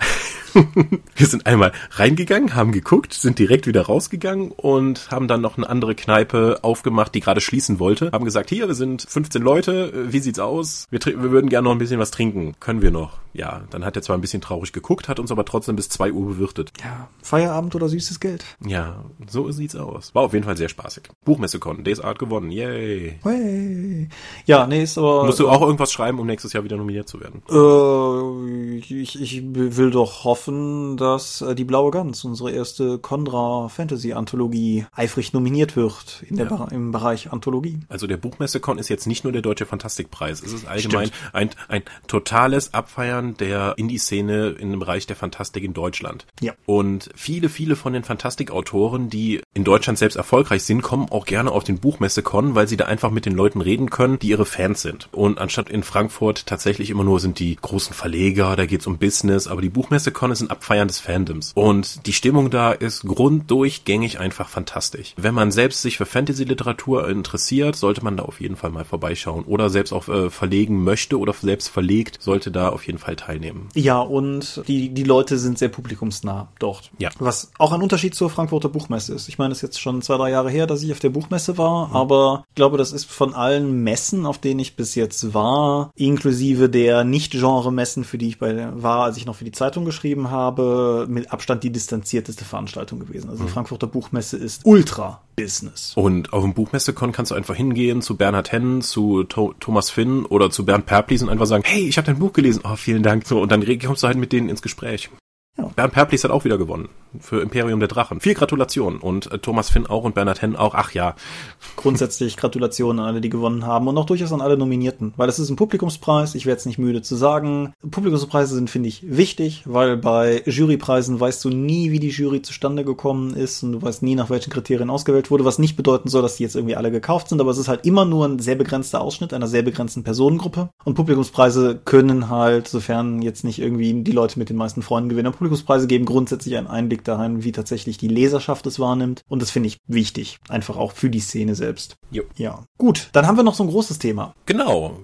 wir sind einmal reingegangen, haben geguckt, sind direkt wieder rausgegangen und haben dann noch eine andere Kneipe aufgemacht, die gerade schließen wollte. Haben gesagt, hier, wir sind 15 Leute, wie sieht's aus? Wir, wir würden gerne noch ein bisschen was trinken. Können wir noch? Ja, dann hat er zwar ein bisschen traurig geguckt, hat uns aber trotzdem bis zwei Uhr bewirtet. Ja, Feierabend oder süßes Geld. Ja, so sieht's aus. War auf jeden Fall sehr spaßig. Buchmesse-Con, Days Art gewonnen, yay. Hey. Ja, nee, ist aber... Musst du auch irgendwas schreiben, um nächstes Jahr wieder nominiert zu werden? Äh, ich, ich will doch hoffen, dass äh, die Blaue Gans, unsere erste Condra Fantasy Anthologie, eifrig nominiert wird in der Ja. Im Bereich Anthologie. Also der Buchmesse-Con ist jetzt nicht nur der Deutsche Fantastikpreis. Es ist allgemein ein, ein totales Abfeiern der Indie-Szene in dem Bereich der Fantastik in Deutschland. Ja. Und viele, viele von den Fantastikautoren, die in Deutschland selbst erfolgreich sind, kommen auch gerne auf den Buchmesse-Con, weil sie da einfach mit den Leuten reden können, die ihre Fans sind. Und anstatt in Frankfurt tatsächlich immer nur sind die großen Verleger, da geht's um Business, aber die Buchmesse-Con ist ein Abfeiern des Fandoms. Und die Stimmung da ist grunddurchgängig einfach fantastisch. Wenn man selbst sich für Fantasy-Literatur interessiert, sollte man da auf jeden Fall mal vorbeischauen. Oder selbst auch äh, verlegen möchte oder selbst verlegt, sollte da auf jeden Fall teilnehmen. Ja, und die, die Leute sind sehr publikumsnah dort. Ja. Was auch ein Unterschied zur Frankfurter Buchmesse ist. Ich meine, es ist jetzt schon zwei, drei Jahre her, dass ich auf der Buchmesse war, aber ich glaube, das ist von allen Messen, auf denen ich bis jetzt war, inklusive der Nicht-Genre-Messen, für die ich bei war, als ich noch für die Zeitung geschrieben habe, mit Abstand die distanzierteste Veranstaltung gewesen. Also die Frankfurter Buchmesse ist ultra Business. Und auf dem Buchmesse-Con kannst du einfach hingehen zu Bernhard Hennen, zu Tho Thomas Finn oder zu Bernd Perplis und einfach sagen, hey, ich habe dein Buch gelesen. Oh, vielen Dank. So, und dann kommst du halt mit denen ins Gespräch. Ja. Bernd Perplis hat auch wieder gewonnen für Imperium der Drachen. Viel Gratulation. Und äh, Thomas Finn auch und Bernhard Hennen auch. Ach ja, Grundsätzlich Gratulation an alle, die gewonnen haben und auch durchaus an alle Nominierten, weil es ist ein Publikumspreis, ich werde es nicht müde zu sagen. Publikumspreise sind, finde ich, wichtig, weil bei Jurypreisen weißt du nie, wie die Jury zustande gekommen ist und du weißt nie, nach welchen Kriterien ausgewählt wurde, was nicht bedeuten soll, dass die jetzt irgendwie alle gekauft sind, aber es ist halt immer nur ein sehr begrenzter Ausschnitt einer sehr begrenzten Personengruppe und Publikumspreise können halt, sofern jetzt nicht irgendwie die Leute mit den meisten Freunden gewinnen, Publikumspreise geben grundsätzlich einen Einblick dahin, wie tatsächlich die Leserschaft es wahrnimmt und das finde ich wichtig, einfach auch für die Szene selbst. Jo. Ja. Gut, dann haben wir noch so ein großes Thema. Genau.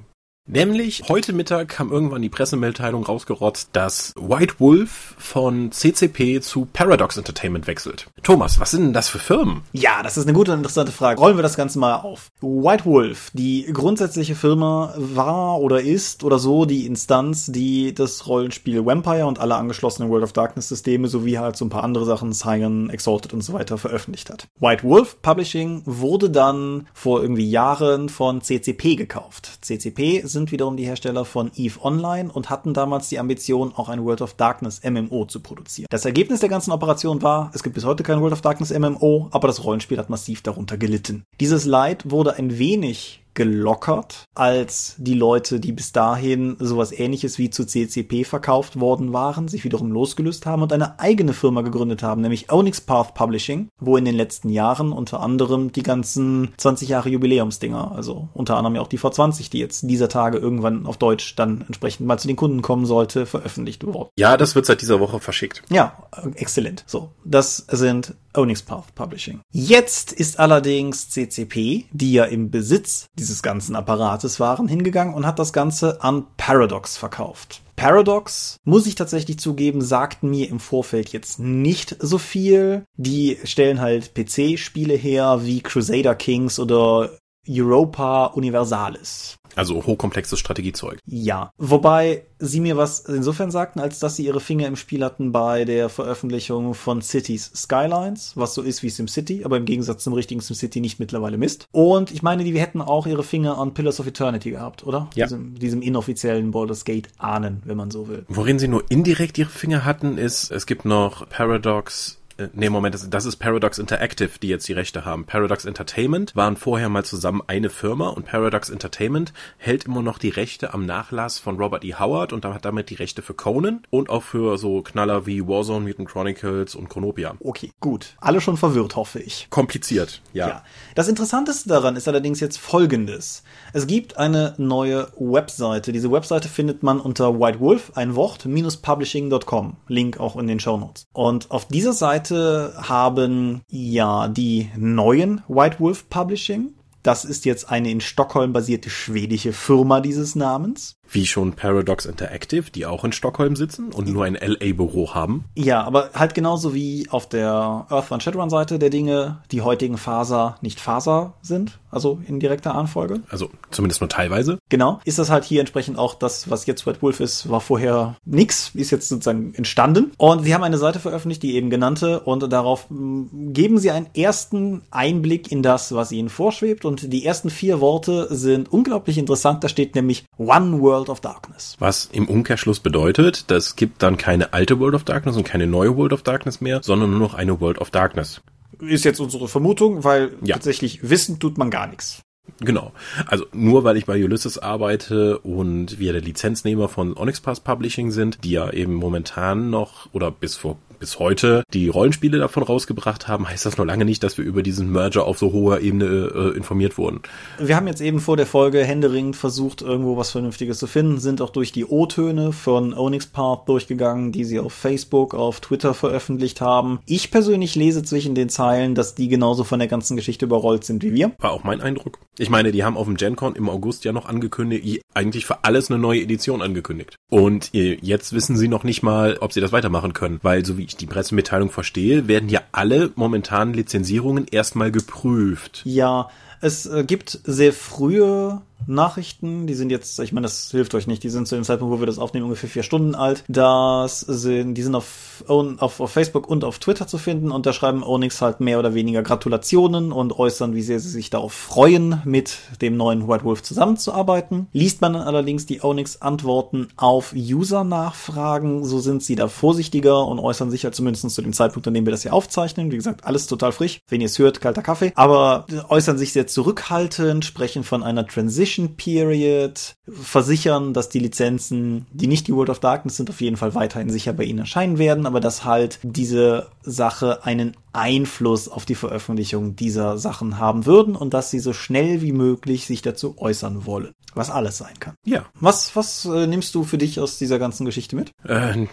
Nämlich heute Mittag kam irgendwann die Pressemitteilung rausgerotzt, dass White Wolf von CCP zu Paradox Entertainment wechselt. Thomas, was sind denn das für Firmen? Ja, das ist eine gute und interessante Frage. Rollen wir das Ganze mal auf. White Wolf, die grundsätzliche Firma war oder ist oder so die Instanz, die das Rollenspiel Vampire und alle angeschlossenen World of Darkness Systeme sowie halt so ein paar andere Sachen, Cyan, Exalted und so weiter veröffentlicht hat. White Wolf Publishing wurde dann vor irgendwie Jahren von CCP gekauft. CCP sind wiederum die Hersteller von EVE Online und hatten damals die Ambition, auch ein World of Darkness MMO zu produzieren. Das Ergebnis der ganzen Operation war, es gibt bis heute kein World of Darkness MMO, aber das Rollenspiel hat massiv darunter gelitten. Dieses Leid wurde ein wenig gelockert, als die Leute, die bis dahin sowas ähnliches wie zu CCP verkauft worden waren, sich wiederum losgelöst haben und eine eigene Firma gegründet haben, nämlich Onyx Path Publishing, wo in den letzten Jahren unter anderem die ganzen 20 Jahre Jubiläumsdinger, also unter anderem ja auch die V20, die jetzt dieser Tage irgendwann auf Deutsch dann entsprechend mal zu den Kunden kommen sollte, veröffentlicht wurden. Ja, das wird seit dieser Woche verschickt. Ja, äh, exzellent. So, das sind Onyx Path Publishing. Jetzt ist allerdings CCP, die ja im Besitz dieses ganzen Apparates waren, hingegangen und hat das Ganze an Paradox verkauft. Paradox, muss ich tatsächlich zugeben, sagten mir im Vorfeld jetzt nicht so viel. Die stellen halt PC-Spiele her wie Crusader Kings oder Europa Universalis. Also hochkomplexes Strategiezeug. Ja. Wobei sie mir was insofern sagten, als dass sie ihre Finger im Spiel hatten bei der Veröffentlichung von Cities Skylines, was so ist wie SimCity, aber im Gegensatz zum richtigen SimCity nicht mittlerweile misst. Und ich meine, die hätten auch ihre Finger an Pillars of Eternity gehabt, oder? Ja. Diesem, diesem inoffiziellen Baldur's Gate ahnen, wenn man so will. Worin sie nur indirekt ihre Finger hatten, ist, es gibt noch Paradox äh, Nee, Moment, das, das ist Paradox Interactive, die jetzt die Rechte haben. Paradox Entertainment waren vorher mal zusammen eine Firma und Paradox Entertainment hält immer noch die Rechte am Nachlass von Robert E. Howard und hat damit die Rechte für Conan und auch für so Knaller wie Warzone, Mutant Chronicles und Chronopia. Okay, gut. Alle schon verwirrt, hoffe ich. Kompliziert, ja. Ja. Das Interessanteste daran ist allerdings jetzt folgendes. Es gibt eine neue Webseite. Diese Webseite findet man unter White Wolf, ein Wort, publishing.com. Link auch in den Show Notes. Und auf dieser Seite haben ja die neuen White Wolf Publishing. Das ist jetzt eine in Stockholm basierte schwedische Firma dieses Namens. Wie schon Paradox Interactive, die auch in Stockholm sitzen und nur ein LA-Büro haben. Ja, aber halt genauso wie auf der Earth One Shadowrun Seite der Dinge die heutigen Faser nicht Faser sind, also in direkter Anfolge. Also zumindest nur teilweise. Genau. Ist das halt hier entsprechend auch das, was jetzt Red Wolf ist, war vorher nix, ist jetzt sozusagen entstanden. Und sie haben eine Seite veröffentlicht, die eben genannte, und darauf mm, geben sie einen ersten Einblick in das, was ihnen vorschwebt. Und die ersten vier Worte sind unglaublich interessant. Da steht nämlich One World of Darkness. Was im Umkehrschluss bedeutet, das gibt dann keine alte World of Darkness und keine neue World of Darkness mehr, sondern nur noch eine World of Darkness. Ist jetzt unsere Vermutung, weil Ja. tatsächlich wissen tut man gar nichts. Genau. Also nur weil ich bei Ulysses arbeite und wir der Lizenznehmer von Onyx Pass Publishing sind, die ja eben momentan noch oder bis vor bis heute die Rollenspiele davon rausgebracht haben, heißt das noch lange nicht, dass wir über diesen Merger auf so hoher Ebene äh, informiert wurden. Wir haben jetzt eben vor der Folge händeringend versucht, irgendwo was Vernünftiges zu finden, sind auch durch die O-Töne von Onyx Path durchgegangen, die sie auf Facebook, auf Twitter veröffentlicht haben. Ich persönlich lese zwischen den Zeilen, dass die genauso von der ganzen Geschichte überrollt sind wie wir. War auch mein Eindruck. Ich meine, die haben auf dem GenCon im August ja noch angekündigt, eigentlich für alles eine neue Edition angekündigt. Und äh, jetzt wissen sie noch nicht mal, ob sie das weitermachen können, weil so wie ich die Pressemitteilung verstehe, werden ja alle momentanen Lizenzierungen erstmal geprüft. Ja, es äh, gibt sehr frühe Nachrichten, die sind jetzt, ich meine, das hilft euch nicht, die sind zu dem Zeitpunkt, wo wir das aufnehmen, ungefähr vier Stunden alt. Das sind, die sind auf, auf, auf Facebook und auf Twitter zu finden und da schreiben Onyx halt mehr oder weniger Gratulationen und äußern, wie sehr sie sich darauf freuen, mit dem neuen White Wolf zusammenzuarbeiten. Liest man dann allerdings die Onyx Antworten auf User-Nachfragen, so sind sie da vorsichtiger und äußern sich halt zumindest zu dem Zeitpunkt, an dem wir das hier aufzeichnen. Wie gesagt, alles total frisch. Wenn ihr es hört, kalter Kaffee. Aber äußern sich sehr zurückhaltend, sprechen von einer Transition Period, versichern, dass die Lizenzen, die nicht die World of Darkness sind, auf jeden Fall weiterhin sicher bei ihnen erscheinen werden, aber dass halt diese Sache einen Einfluss auf die Veröffentlichung dieser Sachen haben würden und dass sie so schnell wie möglich sich dazu äußern wollen. Was alles sein kann. Ja, Was, was äh, nimmst du für dich aus dieser ganzen Geschichte mit? äh,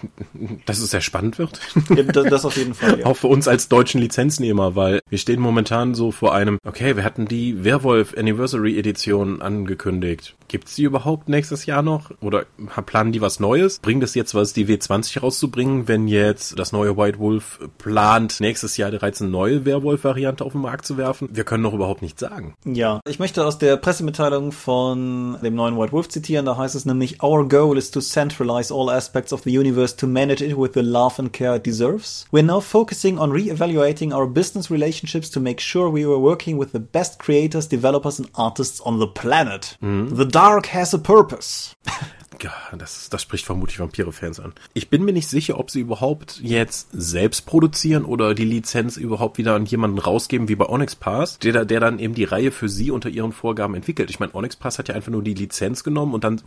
dass es sehr spannend wird. Ja, das, das auf jeden Fall, ja. Auch für uns als deutschen Lizenznehmer, weil wir stehen momentan so vor einem, okay, wir hatten die Werwolf Anniversary Edition angekündigt. Gibt's die überhaupt nächstes Jahr noch? Oder planen die was Neues? Bringt es jetzt was, die W20 rauszubringen, wenn jetzt das neue White Wolf plant, nächstes Jahr bereits eine neue Werwolf-Variante auf den Markt zu werfen? Wir können noch überhaupt nichts sagen. Ja, ich möchte aus der Pressemitteilung von dem neuen White Wolf zitieren. Da heißt es nämlich, Our goal is to centralize all aspects of the universe to manage it with the love and care it deserves. We're now focusing on re-evaluating our business relationships to make sure we are working with the best creators, developers and artists on the planet. The dark has a purpose. Ja, das, das spricht vermutlich Vampire-Fans an. Ich bin mir nicht sicher, ob sie überhaupt jetzt selbst produzieren oder die Lizenz überhaupt wieder an jemanden rausgeben, wie bei Onyx Pass, der, der dann eben die Reihe für sie unter ihren Vorgaben entwickelt. Ich meine, Onyx Pass hat ja einfach nur die Lizenz genommen und dann,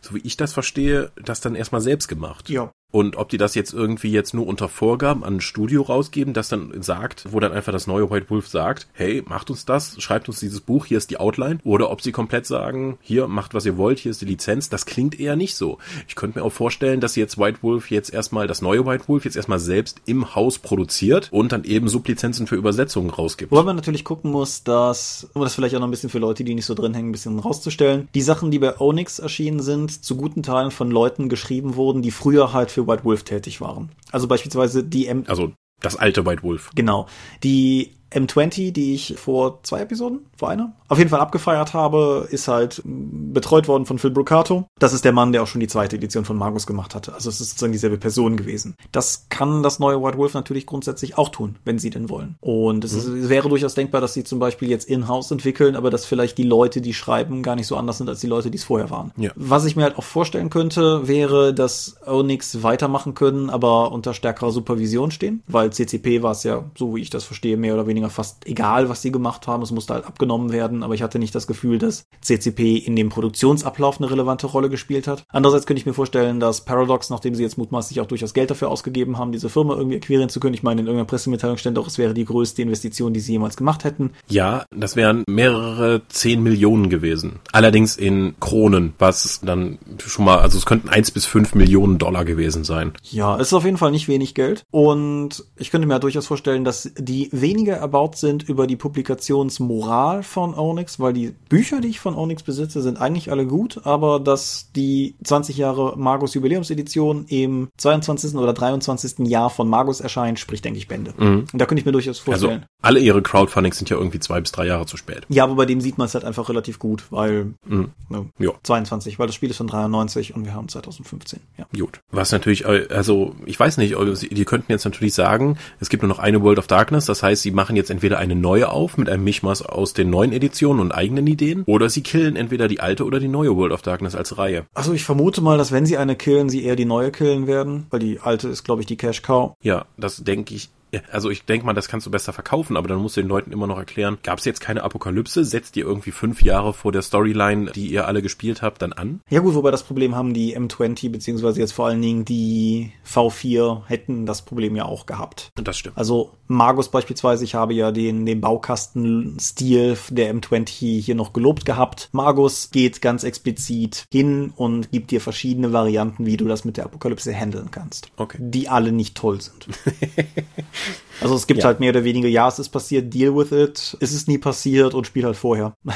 so wie ich das verstehe, das dann erstmal selbst gemacht. Ja. Und ob die das jetzt irgendwie jetzt nur unter Vorgaben an ein Studio rausgeben, das dann sagt, wo dann einfach das neue White Wolf sagt, hey, macht uns das, schreibt uns dieses Buch, hier ist die Outline, oder ob sie komplett sagen, hier, macht was ihr wollt, hier ist die Lizenz, das klingt eher nicht so. Ich könnte mir auch vorstellen, dass jetzt White Wolf jetzt erstmal, das neue White Wolf jetzt erstmal selbst im Haus produziert und dann eben Sublizenzen für Übersetzungen rausgibt. Wobei man natürlich gucken muss, dass, um das vielleicht auch noch ein bisschen für Leute, die nicht so drin hängen, ein bisschen rauszustellen, die Sachen, die bei Onyx erschienen sind, zu guten Teilen von Leuten geschrieben wurden, die früher halt für White Wolf tätig waren. Also beispielsweise die M Also das alte White Wolf. Genau. Die M20, die ich vor zwei Episoden, vor einer, auf jeden Fall abgefeiert habe, ist halt betreut worden von Phil Brocato. Das ist der Mann, der auch schon die zweite Edition von Magus gemacht hatte. Also es ist sozusagen dieselbe Person gewesen. Das kann das neue White Wolf natürlich grundsätzlich auch tun, wenn sie denn wollen. Und es, ist, es wäre durchaus denkbar, dass sie zum Beispiel jetzt in-house entwickeln, aber dass vielleicht die Leute, die schreiben, gar nicht so anders sind als die Leute, die es vorher waren. Ja. Was ich mir halt auch vorstellen könnte, wäre, dass Onyx weitermachen können, aber unter stärkerer Supervision stehen, weil CCP war es ja, so wie ich das verstehe, mehr oder weniger fast egal, was sie gemacht haben. Es musste halt abgenommen werden, aber ich hatte nicht das Gefühl, dass CCP in dem Produktionsablauf eine relevante Rolle gespielt hat. Andererseits könnte ich mir vorstellen, dass Paradox, nachdem sie jetzt mutmaßlich auch durchaus Geld dafür ausgegeben haben, diese Firma irgendwie akquirieren zu können, ich meine, in irgendeiner Pressemitteilung stand auch, es wäre die größte Investition, die sie jemals gemacht hätten. Ja, das wären mehrere zehn Millionen gewesen. Allerdings in Kronen, was dann schon mal, also es könnten eins bis fünf Millionen Dollar gewesen sein. Ja, es ist auf jeden Fall nicht wenig Geld. Und ich könnte mir halt durchaus vorstellen, dass die weniger erbaut sind über die Publikationsmoral von Onyx, weil die Bücher, die ich von Onyx besitze, sind eigentlich alle gut, aber dass die 20 Jahre Magus Jubiläumsedition im 22. oder 23. Jahr von Magus erscheint, spricht, denke ich, Bände. Mhm. Und da könnte ich mir durchaus also vorstellen. Also alle ihre Crowdfundings sind ja irgendwie zwei bis drei Jahre zu spät. Ja, aber bei dem sieht man es halt einfach relativ gut, weil mhm. ne, ja. 22, weil das Spiel ist von 93 und wir haben 2015. Ja. Gut. Was natürlich, also ich weiß nicht, die könnten jetzt natürlich sagen, es gibt nur noch eine World of Darkness, das heißt, sie machen jetzt entweder eine neue auf mit einem Mischmaß aus den neuen Editionen und eigenen Ideen, oder sie killen entweder die alte oder die neue World of Darkness als Reihe. Also ich vermute mal, dass wenn sie eine killen, sie eher die neue killen werden, weil die alte ist, glaube ich, die Cash Cow. Ja, das denke ich also ich denke mal, das kannst du besser verkaufen, aber dann musst du den Leuten immer noch erklären, gab es jetzt keine Apokalypse? Setzt ihr irgendwie fünf Jahre vor der Storyline, die ihr alle gespielt habt, dann an? Ja gut, wobei das Problem haben die M20, beziehungsweise jetzt vor allen Dingen die V4 hätten das Problem ja auch gehabt. Und das stimmt. Also Magus beispielsweise, ich habe ja den, den Baukastenstil der M20 hier noch gelobt gehabt. Magus geht ganz explizit hin und gibt dir verschiedene Varianten, wie du das mit der Apokalypse handeln kannst. Okay. Die alle nicht toll sind. Also es gibt ja. halt mehr oder weniger, ja, es ist passiert, deal with it, ist es nie passiert und spiel halt vorher.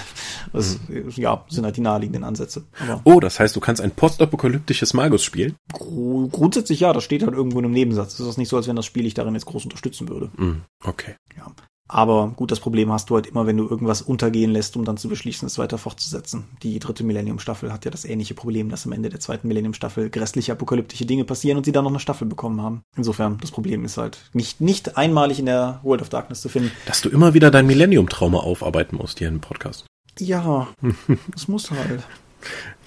Das, mhm. ja, sind halt die naheliegenden Ansätze. Aber oh, das heißt, du kannst ein postapokalyptisches Magus spielen? Gr grundsätzlich ja, das steht halt irgendwo in einem Nebensatz. Es ist nicht so, als wenn das Spiel dich darin jetzt groß unterstützen würde. Mhm. Okay. Ja. Aber gut, das Problem hast du halt immer, wenn du irgendwas untergehen lässt, um dann zu beschließen, es weiter fortzusetzen. Die dritte Millennium-Staffel hat ja das ähnliche Problem, dass am Ende der zweiten Millennium-Staffel grässliche apokalyptische Dinge passieren und sie dann noch eine Staffel bekommen haben. Insofern, das Problem ist halt nicht, nicht einmalig in der World of Darkness zu finden. Dass du immer wieder dein Millennium-Trauma aufarbeiten musst hier im Podcast. Ja, das muss halt.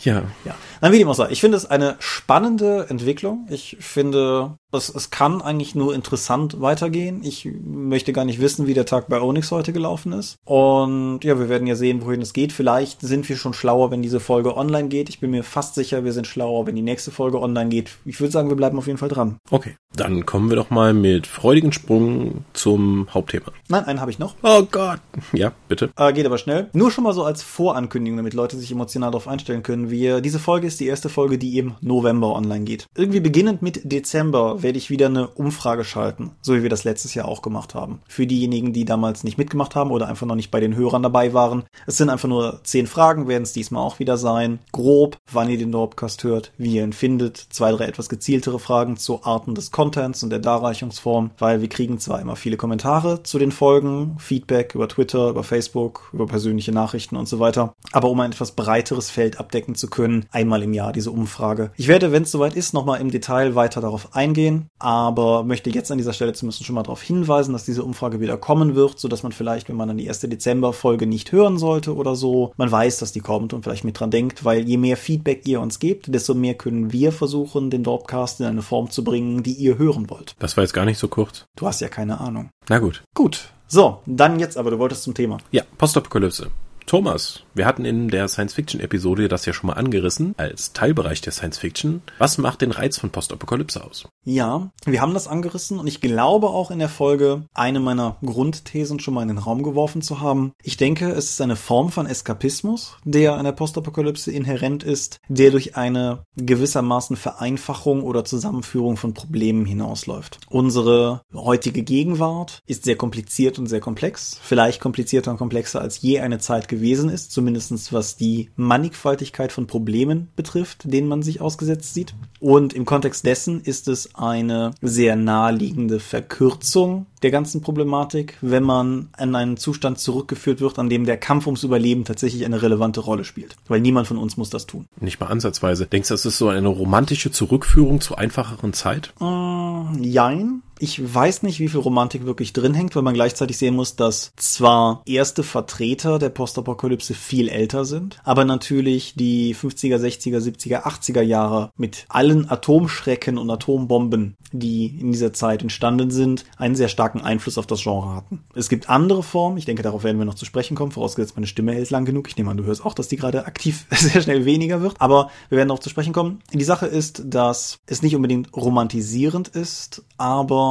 Ja. Ja. Nein, wie dem auch sei. Ich finde es eine spannende Entwicklung. Ich finde, es, es kann eigentlich nur interessant weitergehen. Ich möchte gar nicht wissen, wie der Tag bei Onyx heute gelaufen ist. Und ja, wir werden ja sehen, wohin es geht. Vielleicht sind wir schon schlauer, wenn diese Folge online geht. Ich bin mir fast sicher, wir sind schlauer, wenn die nächste Folge online geht. Ich würde sagen, wir bleiben auf jeden Fall dran. Okay. Dann kommen wir doch mal mit freudigen Sprung zum Hauptthema. Nein, einen habe ich noch. Oh Gott. Ja, bitte. Äh, geht aber schnell. Nur schon mal so als Vorankündigung, damit Leute sich emotional darauf einstellen können. Wir, diese Folge ist die erste Folge, die im November online geht. Irgendwie beginnend mit Dezember werde ich wieder eine Umfrage schalten, so wie wir das letztes Jahr auch gemacht haben. Für diejenigen, die damals nicht mitgemacht haben oder einfach noch nicht bei den Hörern dabei waren. Es sind einfach nur zehn Fragen, werden es diesmal auch wieder sein. Grob, wann ihr den Dorpcast hört, wie ihr ihn findet, zwei, drei etwas gezieltere Fragen zu Arten des Contents und der Darreichungsform, weil wir kriegen zwar immer viele Kommentare zu den Folgen, Feedback über Twitter, über Facebook, über persönliche Nachrichten und so weiter, aber um ein etwas breiteres Feld abdecken zu können, einmal im Jahr diese Umfrage. Ich werde, wenn es soweit ist, nochmal im Detail weiter darauf eingehen, aber möchte jetzt an dieser Stelle zumindest schon mal darauf hinweisen, dass diese Umfrage wieder kommen wird, so dass man vielleicht, wenn man dann die erste Dezember-Folge nicht hören sollte oder so, man weiß, dass die kommt und vielleicht mit dran denkt, weil je mehr Feedback ihr uns gebt, desto mehr können wir versuchen, den Dorpcast in eine Form zu bringen, die ihr hören wollt. Das war jetzt gar nicht so kurz. Du hast ja keine Ahnung. Na gut. Gut. So, dann jetzt aber, du wolltest zum Thema. Ja, Postapokalypse. Thomas, wir hatten in der Science-Fiction-Episode das ja schon mal angerissen, als Teilbereich der Science-Fiction. Was macht den Reiz von Postapokalypse aus? Ja, wir haben das angerissen und ich glaube auch in der Folge eine meiner Grundthesen schon mal in den Raum geworfen zu haben. Ich denke, es ist eine Form von Eskapismus, der an der Postapokalypse inhärent ist, der durch eine gewissermaßen Vereinfachung oder Zusammenführung von Problemen hinausläuft. Unsere heutige Gegenwart ist sehr kompliziert und sehr komplex, vielleicht komplizierter und komplexer als je eine Zeit gewesen ist, zumindestens was die Mannigfaltigkeit von Problemen betrifft, denen man sich ausgesetzt sieht. Und im Kontext dessen ist es eine sehr naheliegende Verkürzung der ganzen Problematik, wenn man an einen Zustand zurückgeführt wird, an dem der Kampf ums Überleben tatsächlich eine relevante Rolle spielt. Weil niemand von uns muss das tun. Nicht mal ansatzweise. Denkst du, das ist so eine romantische Zurückführung zu einfacheren Zeit? Äh, jein. Ich weiß nicht, wie viel Romantik wirklich drin hängt, weil man gleichzeitig sehen muss, dass zwar erste Vertreter der Postapokalypse viel älter sind, aber natürlich die 50er, 60er, 70er, 80er Jahre mit allen Atomschrecken und Atombomben, die in dieser Zeit entstanden sind, einen sehr starken Einfluss auf das Genre hatten. Es gibt andere Formen, ich denke, darauf werden wir noch zu sprechen kommen, vorausgesetzt meine Stimme hält lang genug. Ich nehme an, du hörst auch, dass die gerade aktiv sehr schnell weniger wird, aber wir werden auch zu sprechen kommen. Die Sache ist, dass es nicht unbedingt romantisierend ist, aber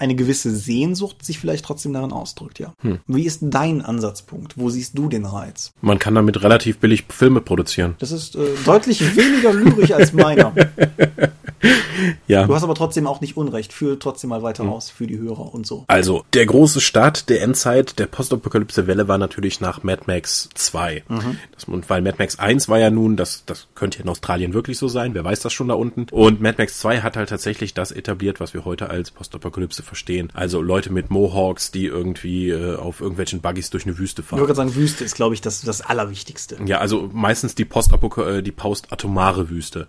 eine gewisse Sehnsucht sich vielleicht trotzdem darin ausdrückt, ja. Hm. Wie ist dein Ansatzpunkt? Wo siehst du den Reiz? Man kann damit relativ billig Filme produzieren. Das ist äh, deutlich weniger lyrisch als meiner. ja. Du hast aber trotzdem auch nicht Unrecht. Führ trotzdem mal weiter mhm. aus für die Hörer und so. Also, der große Start der Endzeit der Postapokalypse-Welle war natürlich nach Mad Max 2. Mhm. Das, weil Mad Max 1 war ja nun, das, das könnte in Australien wirklich so sein, wer weiß das schon da unten. Und Mad Max 2 hat halt tatsächlich das etabliert, was wir heute als Postapokalypse verstehen. Also Leute mit Mohawks, die irgendwie äh, auf irgendwelchen Buggies durch eine Wüste fahren. Ich würde sagen, Wüste ist, glaube ich, das, das Allerwichtigste. Ja, also meistens die Postapok äh, die postatomare Wüste.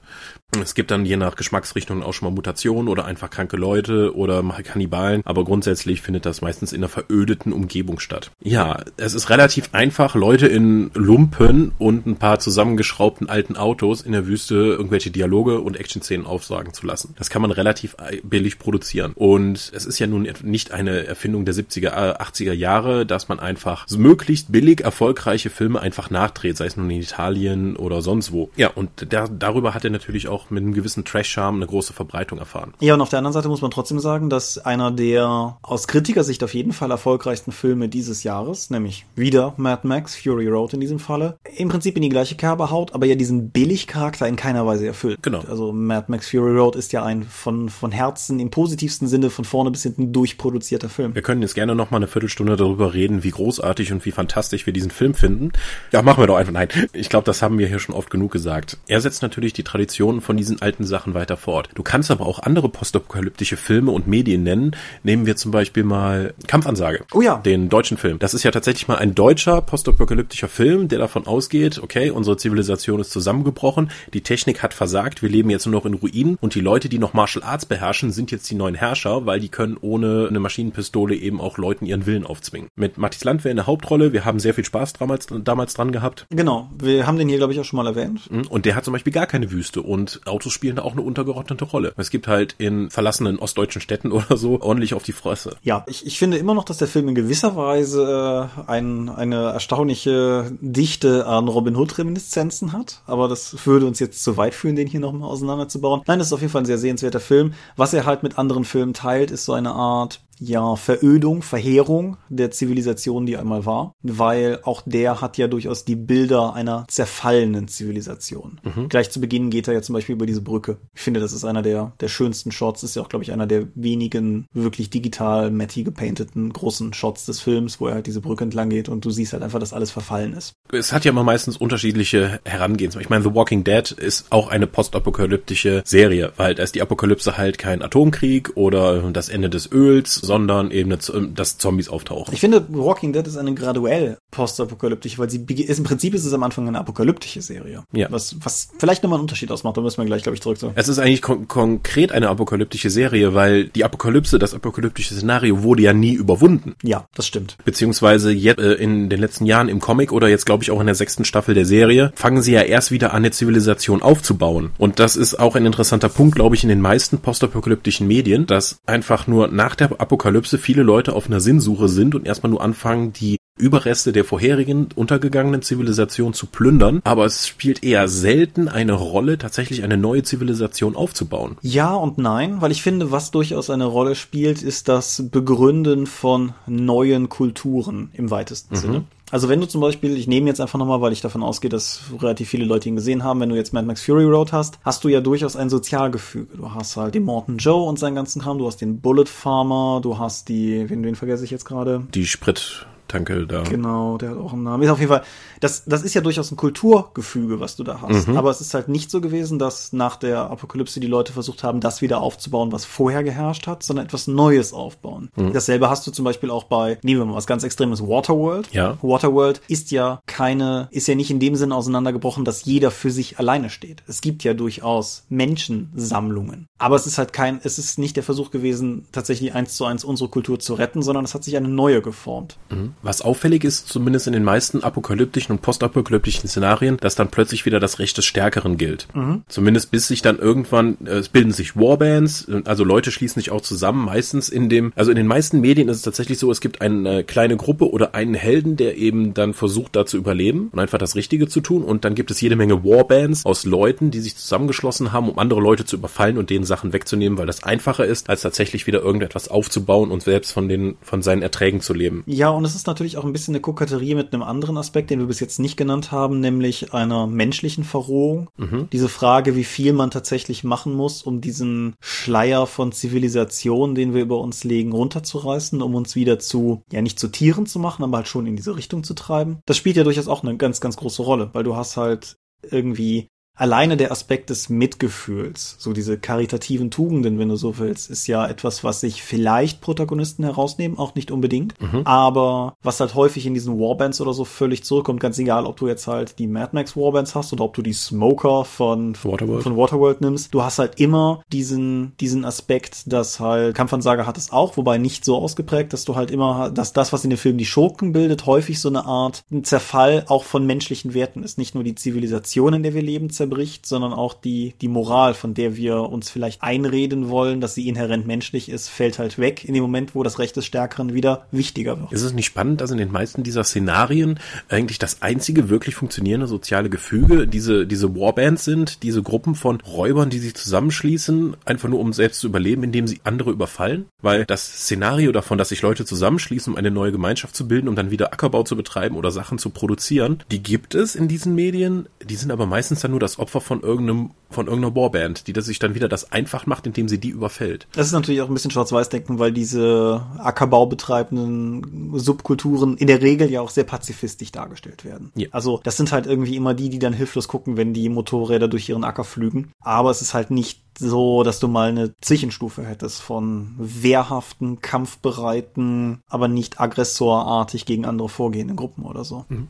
Es gibt dann je nach Geschmacksrichtung auch schon mal Mutationen oder einfach kranke Leute oder Kannibalen, aber grundsätzlich findet das meistens in einer verödeten Umgebung statt. Ja, es ist relativ einfach, Leute in Lumpen und ein paar zusammengeschraubten alten Autos in der Wüste irgendwelche Dialoge und Action-Szenen aufsagen zu lassen. Das kann man relativ billig produzieren. Und es ist ja nun nicht eine Erfindung der 70er, 80er Jahre, dass man einfach möglichst billig erfolgreiche Filme einfach nachdreht, sei es nun in Italien oder sonst wo. Ja, und da, darüber hat er natürlich auch mit einem gewissen Trash-Charme eine große Verbreitung erfahren. Ja, und auf der anderen Seite muss man trotzdem sagen, dass einer der aus Kritikersicht auf jeden Fall erfolgreichsten Filme dieses Jahres, nämlich wieder Mad Max, Fury Road in diesem Falle, im Prinzip in die gleiche Kerbe haut, aber ja diesen Billig-Charakter in keiner Weise erfüllt. Genau. Also Mad Max Fury Road ist ja ein von, von Herzen im positivsten Sinne von vorne bis hinten durchproduzierter Film. Wir können jetzt gerne noch mal eine Viertelstunde darüber reden, wie großartig und wie fantastisch wir diesen Film finden. Ja, machen wir doch einfach. Nein, ich glaube, das haben wir hier schon oft genug gesagt. Er setzt natürlich die Traditionen von diesen alten Sachen weiter fort. Du kannst aber auch andere postapokalyptische Filme und Medien nennen. Nehmen wir zum Beispiel mal Kampfansage. Oh ja. Den deutschen Film. Das ist ja tatsächlich mal ein deutscher postapokalyptischer Film, der davon ausgeht, okay, unsere Zivilisation ist zusammengebrochen, die Technik hat versagt, wir leben jetzt nur noch in Ruinen und die Leute, die noch Martial Arts beherrschen, sind jetzt die neuen Herrscher, weil die können ohne eine Maschinenpistole eben auch Leuten ihren Willen aufzwingen. Mit Matthias Landwehr in der Hauptrolle, wir haben sehr viel Spaß damals, damals dran gehabt. Genau, wir haben den hier, glaube ich, auch schon mal erwähnt. Mhm. Und der hat zum Beispiel gar keine Wüste und Autos spielen da auch eine untergeordnete Rolle. Es gibt halt in verlassenen ostdeutschen Städten oder so ordentlich auf die Fresse. Ja, ich, ich finde immer noch, dass der Film in gewisser Weise äh, ein, eine erstaunliche Dichte an Robin Hood-Reminiszenzen hat, aber das würde uns jetzt zu weit führen, den hier nochmal auseinanderzubauen. Nein, das ist auf jeden Fall ein sehr sehenswerter Film. Was er halt mit anderen Filmen teilt, ist so eine Art ja, Verödung, Verheerung der Zivilisation, die einmal war, weil auch der hat ja durchaus die Bilder einer zerfallenen Zivilisation. Mhm. Gleich zu Beginn geht er ja zum Beispiel über diese Brücke. Ich finde, das ist einer der, der schönsten Shots, ist ja auch, glaube ich, einer der wenigen wirklich digital matty gepainteten großen Shots des Films, wo er halt diese Brücke entlang geht und du siehst halt einfach, dass alles verfallen ist. Es hat ja immer meistens unterschiedliche Herangehensweisen. Ich meine, The Walking Dead ist auch eine postapokalyptische Serie, weil da ist die Apokalypse halt kein Atomkrieg oder das Ende des Öls, sondern eben, dass Zombies auftauchen. Ich finde, Walking Dead ist eine graduell postapokalyptische, weil sie ist im Prinzip ist es am Anfang eine apokalyptische Serie. Ja. Was, was vielleicht nochmal einen Unterschied ausmacht, da müssen wir gleich, glaube ich, zurück zu. Es ist eigentlich kon konkret eine apokalyptische Serie, weil die Apokalypse, das apokalyptische Szenario wurde ja nie überwunden. Ja, das stimmt. Beziehungsweise jetzt, äh, in den letzten Jahren im Comic oder jetzt, glaube ich, auch in der sechsten Staffel der Serie, fangen sie ja erst wieder an, eine Zivilisation aufzubauen. Und das ist auch ein interessanter Punkt, glaube ich, in den meisten postapokalyptischen Medien, dass einfach nur nach der Apokalypse viele Leute auf einer Sinnsuche sind und erstmal nur anfangen, die Überreste der vorherigen untergegangenen Zivilisation zu plündern, aber es spielt eher selten eine Rolle, tatsächlich eine neue Zivilisation aufzubauen. Ja und nein, weil ich finde, was durchaus eine Rolle spielt, ist das Begründen von neuen Kulturen im weitesten mhm. Sinne. Also wenn du zum Beispiel, ich nehme jetzt einfach nochmal, weil ich davon ausgehe, dass relativ viele Leute ihn gesehen haben, wenn du jetzt Mad Max Fury Road hast, hast du ja durchaus ein Sozialgefüge. Du hast halt den Morton Joe und seinen ganzen Kram, du hast den Bullet Farmer, du hast die, wen, wen vergesse ich jetzt gerade? Die Sprit. Tanke da. Genau, der hat auch einen Namen. Ist auf jeden Fall, das, das ist ja durchaus ein Kulturgefüge, was du da hast. Mhm. Aber es ist halt nicht so gewesen, dass nach der Apokalypse die Leute versucht haben, das wieder aufzubauen, was vorher geherrscht hat, sondern etwas Neues aufbauen. Mhm. Dasselbe hast du zum Beispiel auch bei, nehmen wir mal was ganz Extremes, Waterworld. Ja. Waterworld ist ja keine, ist ja nicht in dem Sinne auseinandergebrochen, dass jeder für sich alleine steht. Es gibt ja durchaus Menschensammlungen. Aber es ist halt kein, es ist nicht der Versuch gewesen, tatsächlich eins zu eins unsere Kultur zu retten, sondern es hat sich eine neue geformt. Mhm. Was auffällig ist, zumindest in den meisten apokalyptischen und postapokalyptischen Szenarien, dass dann plötzlich wieder das Recht des Stärkeren gilt. Mhm. Zumindest bis sich dann irgendwann, äh, es bilden sich Warbands, also Leute schließen sich auch zusammen, meistens in dem, also in den meisten Medien ist es tatsächlich so, es gibt eine kleine Gruppe oder einen Helden, der eben dann versucht, da zu überleben und einfach das Richtige zu tun und dann gibt es jede Menge Warbands aus Leuten, die sich zusammengeschlossen haben, um andere Leute zu überfallen und denen Sachen wegzunehmen, weil das einfacher ist, als tatsächlich wieder irgendetwas aufzubauen und selbst von den, von seinen Erträgen zu leben. Ja, und es ist natürlich auch ein bisschen eine Koketterie mit einem anderen Aspekt, den wir bis jetzt nicht genannt haben, nämlich einer menschlichen Verrohung. Mhm. Diese Frage, wie viel man tatsächlich machen muss, um diesen Schleier von Zivilisation, den wir über uns legen, runterzureißen, um uns wieder zu, ja nicht zu Tieren zu machen, aber halt schon in diese Richtung zu treiben. Das spielt ja durchaus auch eine ganz, ganz große Rolle, weil du hast halt irgendwie alleine der Aspekt des Mitgefühls, so diese karitativen Tugenden, wenn du so willst, ist ja etwas, was sich vielleicht Protagonisten herausnehmen, auch nicht unbedingt, mhm. aber was halt häufig in diesen Warbands oder so völlig zurückkommt, ganz egal, ob du jetzt halt die Mad Max Warbands hast oder ob du die Smoker von Waterworld, von Waterworld nimmst, du hast halt immer diesen, diesen Aspekt, dass halt Kampfansager hat es auch, wobei nicht so ausgeprägt, dass du halt immer, dass das, was in den Filmen die Schurken bildet, häufig so eine Art ein Zerfall auch von menschlichen Werten ist, nicht nur die Zivilisation, in der wir leben, zerbricht, sondern auch die, die Moral, von der wir uns vielleicht einreden wollen, dass sie inhärent menschlich ist, fällt halt weg in dem Moment, wo das Recht des Stärkeren wieder wichtiger wird. Ist es nicht spannend, dass in den meisten dieser Szenarien eigentlich das einzige wirklich funktionierende soziale Gefüge diese, diese Warbands sind, diese Gruppen von Räubern, die sich zusammenschließen, einfach nur um selbst zu überleben, indem sie andere überfallen? Weil das Szenario davon, dass sich Leute zusammenschließen, um eine neue Gemeinschaft zu bilden, um dann wieder Ackerbau zu betreiben oder Sachen zu produzieren, die gibt es in diesen Medien, die sind aber meistens dann nur das Opfer von irgendeinem, von irgendeiner Warband, die das sich dann wieder das einfach macht, indem sie die überfällt. Das ist natürlich auch ein bisschen Schwarz-Weiß-Denken, weil diese Ackerbau betreibenden Subkulturen in der Regel ja auch sehr pazifistisch dargestellt werden. Ja. Also das sind halt irgendwie immer die, die dann hilflos gucken, wenn die Motorräder durch ihren Acker flügen. Aber es ist halt nicht so, dass du mal eine Zwischenstufe hättest von wehrhaften, kampfbereiten, aber nicht aggressorartig gegen andere vorgehenden Gruppen oder so. Mhm.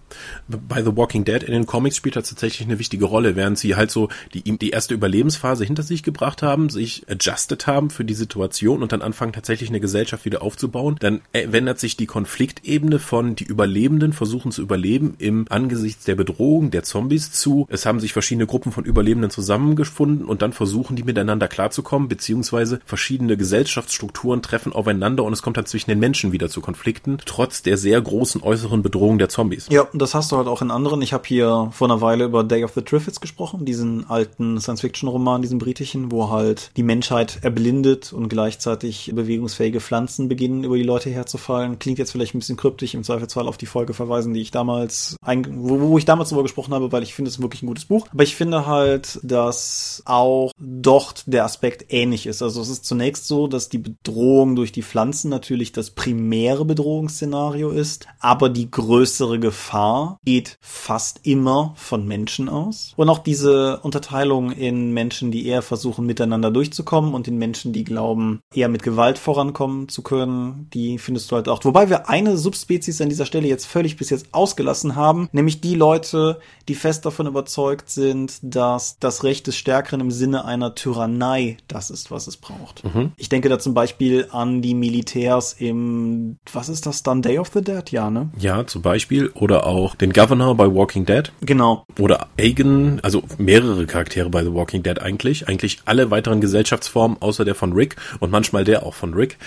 Bei The Walking Dead in den Comics spielt das tatsächlich eine wichtige Rolle, während sie halt so die, die erste Überlebensphase hinter sich gebracht haben, sich adjusted haben für die Situation und dann anfangen tatsächlich eine Gesellschaft wieder aufzubauen, dann ändert sich die Konfliktebene von die Überlebenden versuchen zu überleben im angesichts der Bedrohung der Zombies zu, es haben sich verschiedene Gruppen von Überlebenden zusammengefunden und dann versuchen die miteinander klarzukommen, beziehungsweise verschiedene Gesellschaftsstrukturen treffen aufeinander und es kommt dann zwischen den Menschen wieder zu Konflikten, trotz der sehr großen äußeren Bedrohung der Zombies. Ja, das hast du halt auch in anderen. Ich habe hier vor einer Weile über Day of the Triffids gesprochen, diesen alten Science-Fiction-Roman, diesen britischen, wo halt die Menschheit erblindet und gleichzeitig bewegungsfähige Pflanzen beginnen, über die Leute herzufallen. Klingt jetzt vielleicht ein bisschen kryptisch, im Zweifelsfall auf die Folge verweisen, die ich damals, wo, wo ich damals darüber gesprochen habe, weil ich finde es wirklich ein gutes Buch. Aber ich finde halt, dass auch dort der Aspekt ähnlich ist. Also es ist zunächst so, dass die Bedrohung durch die Pflanzen natürlich das primäre Bedrohungsszenario ist, aber die größere Gefahr geht fast immer von Menschen aus. Und auch diese Unterteilung in Menschen, die eher versuchen, miteinander durchzukommen und in Menschen, die glauben, eher mit Gewalt vorankommen zu können, die findest du halt auch. Wobei wir eine Subspezies an dieser Stelle jetzt völlig bis jetzt ausgelassen haben, nämlich die Leute, die fest davon überzeugt sind, dass das Recht des Stärkeren im Sinne einer Tyrannei das ist, was es braucht. Mhm. Ich denke da zum Beispiel an die Militärs im, was ist das dann, Day of the Dead? Ja, ne? Ja, zum Beispiel. Oder auch den Governor bei Walking Dead. Genau. Oder Agen, also mehrere Charaktere bei The Walking Dead eigentlich. Eigentlich alle weiteren Gesellschaftsformen außer der von Rick und manchmal der auch von Rick.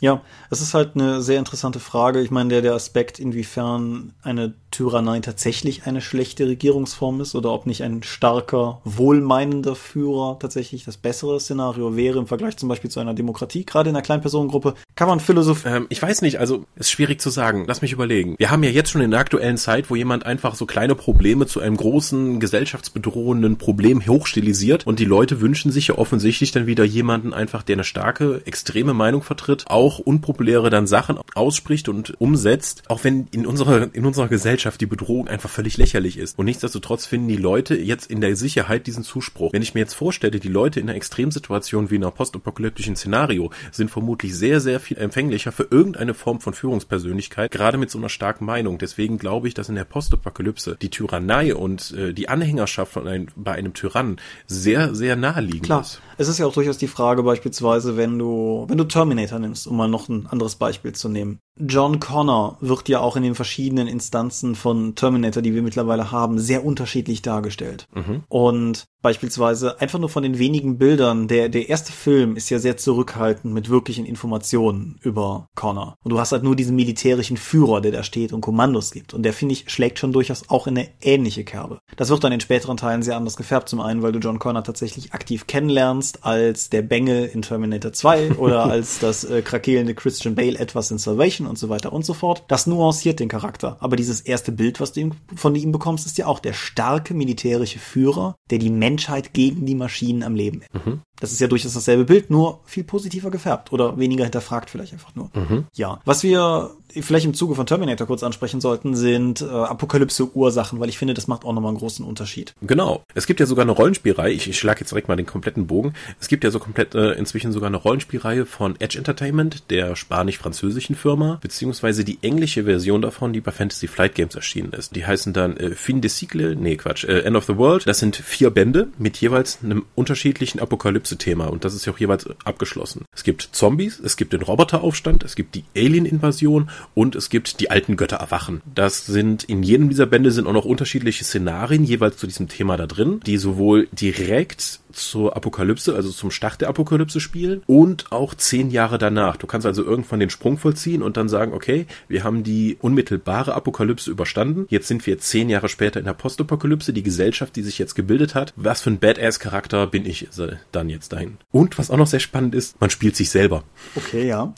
Ja, es ist halt eine sehr interessante Frage. Ich meine, der, der Aspekt, inwiefern eine Tyrannei tatsächlich eine schlechte Regierungsform ist oder ob nicht ein starker, wohlmeinender Führer tatsächlich das bessere Szenario wäre im Vergleich zum Beispiel zu einer Demokratie. Gerade in einer Kleinpersonengruppe kann man philosophieren. Ähm, ich weiß nicht, also ist schwierig zu sagen. Lass mich überlegen. Wir haben ja jetzt schon in der aktuellen Zeit, wo jemand einfach so kleine Probleme zu einem großen gesellschaftsbedrohenden Problem hochstilisiert und die Leute wünschen sich ja offensichtlich dann wieder jemanden einfach, der eine starke, extreme Meinung vertritt, auch unpopuläre dann Sachen ausspricht und umsetzt, auch wenn in unserer, in unserer Gesellschaft die Bedrohung einfach völlig lächerlich ist. Und nichtsdestotrotz finden die Leute jetzt in der Sicherheit diesen Zuspruch. Wenn ich mir jetzt vorstelle, die Leute in einer Extremsituation wie in einer postapokalyptischen Szenario sind vermutlich sehr, sehr viel empfänglicher für irgendeine Form von Führungspersönlichkeit, gerade mit so einer starken Meinung. Deswegen glaube ich, dass in der Postapokalypse die Tyrannei und äh, die Anhängerschaft von einem, bei einem Tyrannen sehr, sehr naheliegend Klar. ist. Es ist ja auch durchaus die Frage beispielsweise, wenn du, wenn du Terminator nimmst, um mal noch ein anderes Beispiel zu nehmen. John Connor wird ja auch in den verschiedenen Instanzen von Terminator, die wir mittlerweile haben, sehr unterschiedlich dargestellt. Mhm. Und beispielsweise einfach nur von den wenigen Bildern, der, der erste Film ist ja sehr zurückhaltend mit wirklichen Informationen über Connor. Und du hast halt nur diesen militärischen Führer, der da steht und Kommandos gibt. Und der, finde ich, schlägt schon durchaus auch in eine ähnliche Kerbe. Das wird dann in späteren Teilen sehr anders gefärbt. Zum einen, weil du John Connor tatsächlich aktiv kennenlernst als der Bengel in Terminator 2 oder als das äh, krakelende Christian Bale etwas in Salvation Menschen und so weiter und so fort. Das nuanciert den Charakter. Aber dieses erste Bild, was du von ihm bekommst, ist ja auch der starke militärische Führer, der die Menschheit gegen die Maschinen am Leben hält. Mhm. Das ist ja durchaus dasselbe Bild, nur viel positiver gefärbt oder weniger hinterfragt vielleicht einfach nur. Mhm. Ja. Was wir vielleicht im Zuge von Terminator kurz ansprechen sollten, sind äh, Apokalypse-Ursachen, weil ich finde, das macht auch nochmal einen großen Unterschied. Genau. Es gibt ja sogar eine Rollenspielreihe, ich, ich schlage jetzt direkt mal den kompletten Bogen. Es gibt ja so komplett äh, inzwischen sogar eine Rollenspielreihe von Edge Entertainment, der spanisch-französischen Firma, beziehungsweise die englische Version davon, die bei Fantasy Flight Games erschienen ist. Die heißen dann äh, Fin de Cycle, nee Quatsch, äh, End of the World. Das sind vier Bände mit jeweils einem unterschiedlichen Apokalypse-Thema und das ist ja auch jeweils abgeschlossen. Es gibt Zombies, es gibt den Roboteraufstand, es gibt die Alien-Invasion und es gibt die alten Götter erwachen. Das sind in jedem dieser Bände sind auch noch unterschiedliche Szenarien jeweils zu diesem Thema da drin, die sowohl direkt zur Apokalypse, also zum Start der Apokalypse spielen und auch zehn Jahre danach. Du kannst also irgendwann den Sprung vollziehen und dann sagen, okay, wir haben die unmittelbare Apokalypse überstanden. Jetzt sind wir zehn Jahre später in der Postapokalypse, die Gesellschaft, die sich jetzt gebildet hat. Was für ein Badass-Charakter bin ich dann jetzt dahin? Und was auch noch sehr spannend ist, man spielt sich selber. Okay, ja.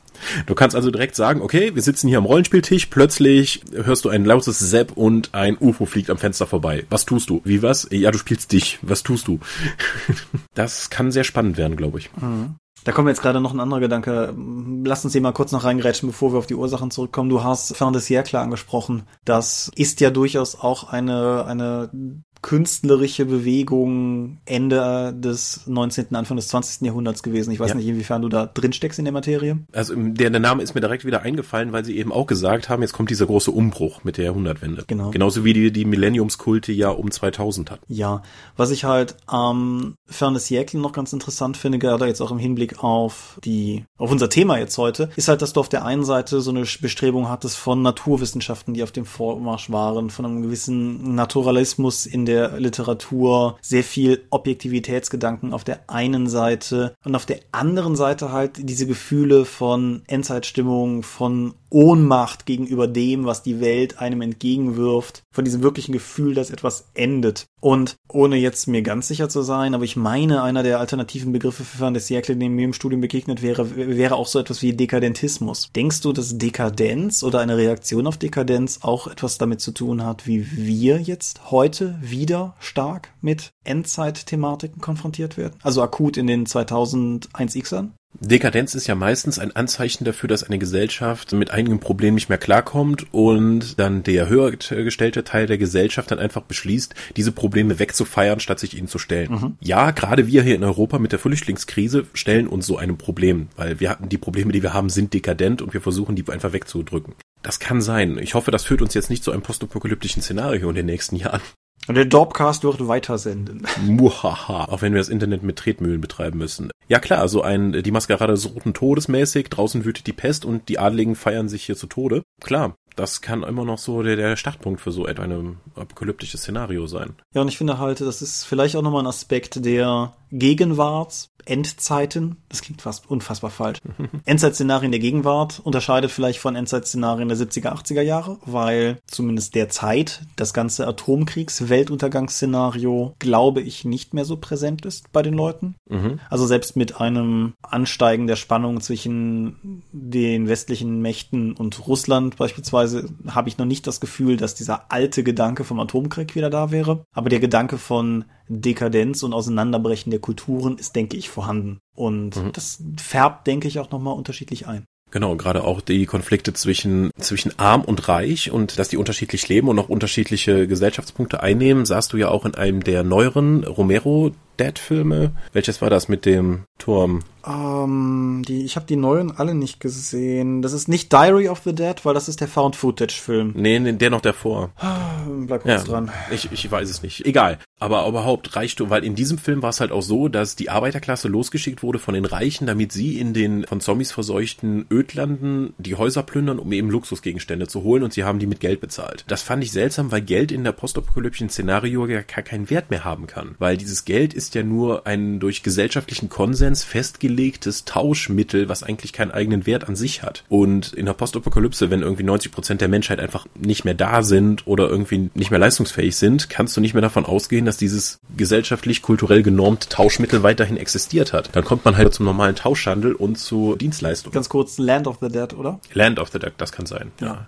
Du kannst also direkt sagen, okay, wir sitzen hier am Rollenspieltisch, plötzlich hörst du ein lautes Sepp und ein UFO fliegt am Fenster vorbei. Was tust du? Wie was? Ja, du spielst dich. Was tust du? Das kann sehr spannend werden, glaube ich. Mhm. Da kommt jetzt gerade noch ein anderer Gedanke. Lass uns hier mal kurz noch reingerätschen, bevor wir auf die Ursachen zurückkommen. Du hast de Siècle angesprochen. Das ist ja durchaus auch eine, eine künstlerische Bewegung Ende des 19., Anfang des 20. Jahrhunderts gewesen. Ich weiß ja. nicht, inwiefern du da drin steckst in der Materie. Also der, der Name ist mir direkt wieder eingefallen, weil sie eben auch gesagt haben, jetzt kommt dieser große Umbruch mit der Jahrhundertwende. Genau. Genauso wie die, die Millenniumskulte ja um 2000 hatten. Ja, was ich halt am ähm, Fern Siècle noch ganz interessant finde, gerade jetzt auch im Hinblick auf die, auf unser Thema jetzt heute, ist halt, dass du auf der einen Seite so eine Bestrebung hattest von Naturwissenschaften, die auf dem Vormarsch waren, von einem gewissen Naturalismus in der Literatur, sehr viel Objektivitätsgedanken auf der einen Seite und auf der anderen Seite halt diese Gefühle von Endzeitstimmung, von Ohnmacht gegenüber dem, was die Welt einem entgegenwirft, von diesem wirklichen Gefühl, dass etwas endet. Und ohne jetzt mir ganz sicher zu sein, aber ich meine, einer der alternativen Begriffe für Siècle, dem mir im Studium begegnet wäre, wäre auch so etwas wie Dekadentismus. Denkst du, dass Dekadenz oder eine Reaktion auf Dekadenz auch etwas damit zu tun hat, wie wir jetzt heute wieder stark mit Endzeit-Thematiken konfrontiert werden? Also akut in den 2001xern? Dekadenz ist ja meistens ein Anzeichen dafür, dass eine Gesellschaft mit einigen Problemen nicht mehr klarkommt und dann der höher gestellte Teil der Gesellschaft dann einfach beschließt, diese Probleme wegzufeiern, statt sich ihnen zu stellen. Mhm. Ja, gerade wir hier in Europa mit der Flüchtlingskrise stellen uns so einem Problem, weil wir hatten die Probleme, die wir haben, sind dekadent und wir versuchen, die einfach wegzudrücken. Das kann sein. Ich hoffe, das führt uns jetzt nicht zu einem postapokalyptischen Szenario in den nächsten Jahren. Und der Dorpcast wird weitersenden. Muhaha, auch wenn wir das Internet mit Tretmühlen betreiben müssen. Ja klar, so ein, die Maskerade des Roten Todes mäßig, draußen wütet die Pest und die Adligen feiern sich hier zu Tode. Klar, das kann immer noch so der, der Startpunkt für so etwa ein apokalyptisches Szenario sein. Ja, und ich finde halt, das ist vielleicht auch nochmal ein Aspekt der Gegenwart, Endzeiten, das klingt fast unfassbar falsch. Endzeitszenarien der Gegenwart unterscheidet vielleicht von Endzeitszenarien der 70er, 80er Jahre, weil zumindest derzeit das ganze Atomkriegs-Weltuntergangsszenario, glaube ich, nicht mehr so präsent ist bei den Leuten. Mhm. Also selbst mit einem Ansteigen der Spannung zwischen den westlichen Mächten und Russland beispielsweise habe ich noch nicht das Gefühl, dass dieser alte Gedanke vom Atomkrieg wieder da wäre. Aber der Gedanke von Dekadenz und Auseinanderbrechen der Kulturen ist, denke ich, vorhanden. Und mhm. das färbt, denke ich, auch nochmal unterschiedlich ein. Genau, gerade auch die Konflikte zwischen, zwischen arm und reich und dass die unterschiedlich leben und auch unterschiedliche Gesellschaftspunkte einnehmen, sahst du ja auch in einem der neueren Romero Dead-Filme. Welches war das mit dem Turm? Ähm, die, ich habe die neuen alle nicht gesehen. Das ist nicht Diary of the Dead, weil das ist der Found-Footage-Film. Nee, nee, der noch davor. Bleib kurz ja, dran. Ich, ich weiß es nicht. Egal. Aber überhaupt Reichtum, weil in diesem Film war es halt auch so, dass die Arbeiterklasse losgeschickt wurde von den Reichen, damit sie in den von Zombies verseuchten Ödlanden die Häuser plündern, um eben Luxusgegenstände zu holen und sie haben die mit Geld bezahlt. Das fand ich seltsam, weil Geld in der postapokalyptischen Szenario ja gar keinen Wert mehr haben kann. Weil dieses Geld ist ist ja nur ein durch gesellschaftlichen Konsens festgelegtes Tauschmittel, was eigentlich keinen eigenen Wert an sich hat. Und in der Postapokalypse, wenn irgendwie 90 Prozent der Menschheit einfach nicht mehr da sind oder irgendwie nicht mehr leistungsfähig sind, kannst du nicht mehr davon ausgehen, dass dieses gesellschaftlich, kulturell genormte Tauschmittel weiterhin existiert hat. Dann kommt man halt zum normalen Tauschhandel und zu Dienstleistungen. Ganz kurz, Land of the Dead, oder? Land of the Dead, das kann sein. Ja. ja.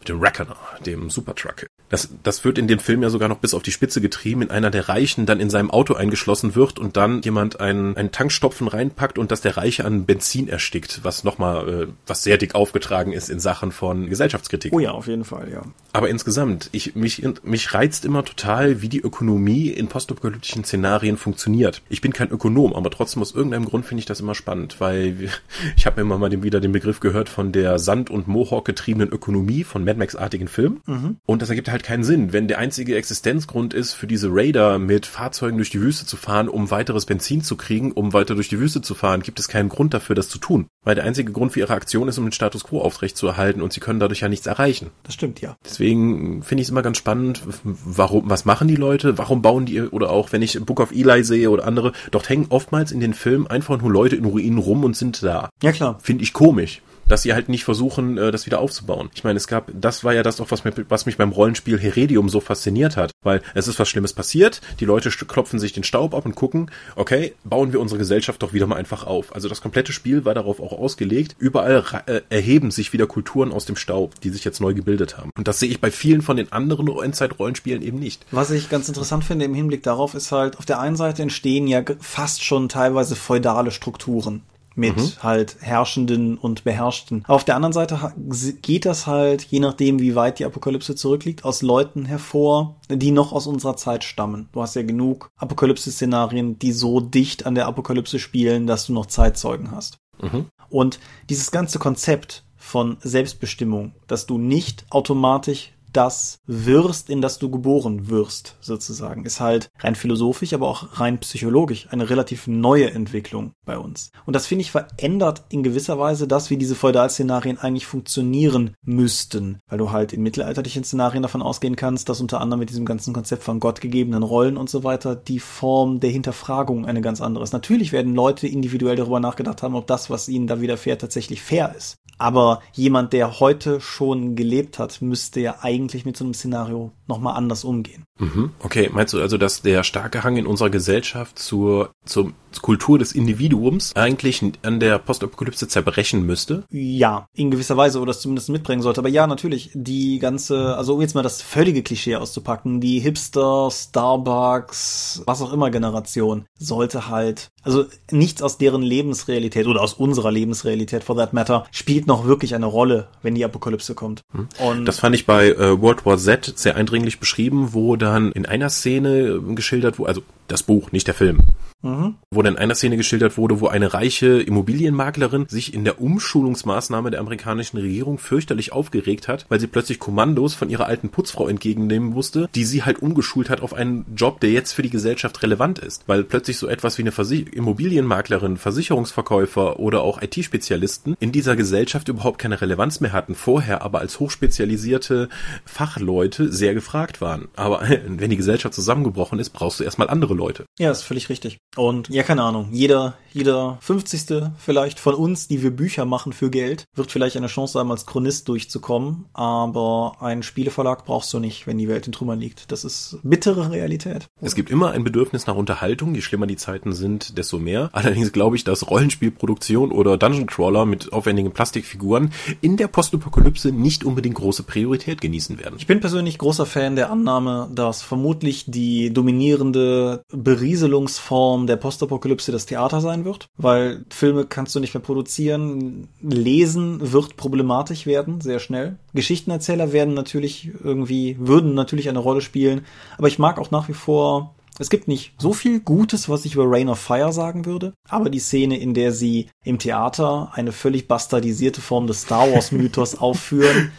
Mit dem Reckoner, dem Supertruck. Das, das wird in dem Film ja sogar noch bis auf die Spitze getrieben, in einer der Reichen dann in seinem Auto eingeschlossen wird und dann jemand einen, einen Tankstopfen reinpackt und dass der Reiche an Benzin erstickt, was nochmal, äh, was sehr dick aufgetragen ist in Sachen von Gesellschaftskritik. Oh ja, auf jeden Fall, ja. Aber insgesamt, ich, mich, mich reizt immer total, wie die Ökonomie in postapokalyptischen Szenarien funktioniert. Ich bin kein Ökonom, aber trotzdem aus irgendeinem Grund finde ich das immer spannend, weil ich habe immer mal den, wieder den Begriff gehört von der Sand- und Mohawk getriebenen Ökonomie von Mad Max-artigen Filmen. Mhm. Und das ergibt halt keinen Sinn, wenn der einzige Existenzgrund ist, für diese Raider mit Fahrzeugen durch die Wüste zu fahren, um weiteres Benzin zu kriegen, um weiter durch die Wüste zu fahren, gibt es keinen Grund dafür, das zu tun. Weil der einzige Grund für ihre Aktion ist, um den Status quo aufrechtzuerhalten und sie können dadurch ja nichts erreichen. Das stimmt, ja. Deswegen deswegen finde ich es immer ganz spannend, warum, was machen die Leute, warum bauen die, oder auch wenn ich Book of Eli sehe oder andere, dort hängen oftmals in den Filmen einfach nur Leute in Ruinen rum und sind da. Ja, klar. Finde ich komisch dass sie halt nicht versuchen, äh, das wieder aufzubauen. Ich meine, es gab, das war ja das auch, was, mir, was mich beim Rollenspiel Heredium so fasziniert hat, weil es ist was Schlimmes passiert, die Leute klopfen sich den Staub ab und gucken, okay, bauen wir unsere Gesellschaft doch wieder mal einfach auf. Also das komplette Spiel war darauf auch ausgelegt, überall äh, erheben sich wieder Kulturen aus dem Staub, die sich jetzt neu gebildet haben. Und das sehe ich bei vielen von den anderen Endzeit-Rollenspielen eben nicht. Was ich ganz interessant finde im Hinblick darauf ist halt, auf der einen Seite entstehen ja fast schon teilweise feudale Strukturen mit mhm. halt Herrschenden und Beherrschten. Auf der anderen Seite geht das halt, je nachdem, wie weit die Apokalypse zurückliegt, aus Leuten hervor, die noch aus unserer Zeit stammen. Du hast ja genug Apokalypse-Szenarien, die so dicht an der Apokalypse spielen, dass du noch Zeitzeugen hast. Mhm. Und dieses ganze Konzept von Selbstbestimmung, dass du nicht automatisch das wirst, in das du geboren wirst, sozusagen, ist halt rein philosophisch, aber auch rein psychologisch eine relativ neue Entwicklung bei uns. Und das finde ich verändert in gewisser Weise das, wie diese Feudalszenarien eigentlich funktionieren müssten, weil du halt in mittelalterlichen Szenarien davon ausgehen kannst, dass unter anderem mit diesem ganzen Konzept von gottgegebenen Rollen und so weiter die Form der Hinterfragung eine ganz andere ist. Natürlich werden Leute individuell darüber nachgedacht haben, ob das, was ihnen da widerfährt, tatsächlich fair ist. Aber jemand, der heute schon gelebt hat, müsste ja eigentlich mit so einem Szenario nochmal anders umgehen. Mhm. Okay, meinst du also, dass der starke Hang in unserer Gesellschaft zur, zur Kultur des Individuums eigentlich an der Postapokalypse zerbrechen müsste? Ja, in gewisser Weise oder es zumindest mitbringen sollte. Aber ja, natürlich, die ganze, also um jetzt mal das völlige Klischee auszupacken, die Hipster, Starbucks, was auch immer Generation sollte halt, also nichts aus deren Lebensrealität oder aus unserer Lebensrealität for that matter spielt noch wirklich eine Rolle, wenn die Apokalypse kommt. Hm. Und das fand ich bei äh, World War Z sehr eindringlich beschrieben, wo dann in einer Szene geschildert wurde, also das Buch, nicht der Film. Mhm. Wo dann in einer Szene geschildert wurde, wo eine reiche Immobilienmaklerin sich in der Umschulungsmaßnahme der amerikanischen Regierung fürchterlich aufgeregt hat, weil sie plötzlich Kommandos von ihrer alten Putzfrau entgegennehmen musste, die sie halt umgeschult hat auf einen Job, der jetzt für die Gesellschaft relevant ist. Weil plötzlich so etwas wie eine Versich Immobilienmaklerin, Versicherungsverkäufer oder auch IT-Spezialisten in dieser Gesellschaft überhaupt keine Relevanz mehr hatten, vorher aber als hochspezialisierte Fachleute sehr gefragt waren. Aber wenn die Gesellschaft zusammengebrochen ist, brauchst du erstmal andere Leute. Ja, ist völlig richtig. Und ja, keine Ahnung, jeder, jeder 50. vielleicht von uns, die wir Bücher machen für Geld, wird vielleicht eine Chance haben, als Chronist durchzukommen, aber einen Spieleverlag brauchst du nicht, wenn die Welt in Trümmern liegt. Das ist bittere Realität. Es gibt immer ein Bedürfnis nach Unterhaltung, je schlimmer die Zeiten sind, desto mehr. Allerdings glaube ich, dass Rollenspielproduktion oder Dungeon Crawler mit aufwendigen Plastikfiguren in der Postapokalypse nicht unbedingt große Priorität genießen werden. Ich bin persönlich großer Fan der Annahme, dass vermutlich die dominierende Berieselungsform Form der Postapokalypse das Theater sein wird, weil Filme kannst du nicht mehr produzieren. Lesen wird problematisch werden, sehr schnell. Geschichtenerzähler werden natürlich irgendwie, würden natürlich eine Rolle spielen, aber ich mag auch nach wie vor es gibt nicht so viel Gutes, was ich über Rain of Fire sagen würde, aber die Szene, in der sie im Theater eine völlig bastardisierte Form des Star Wars Mythos aufführen,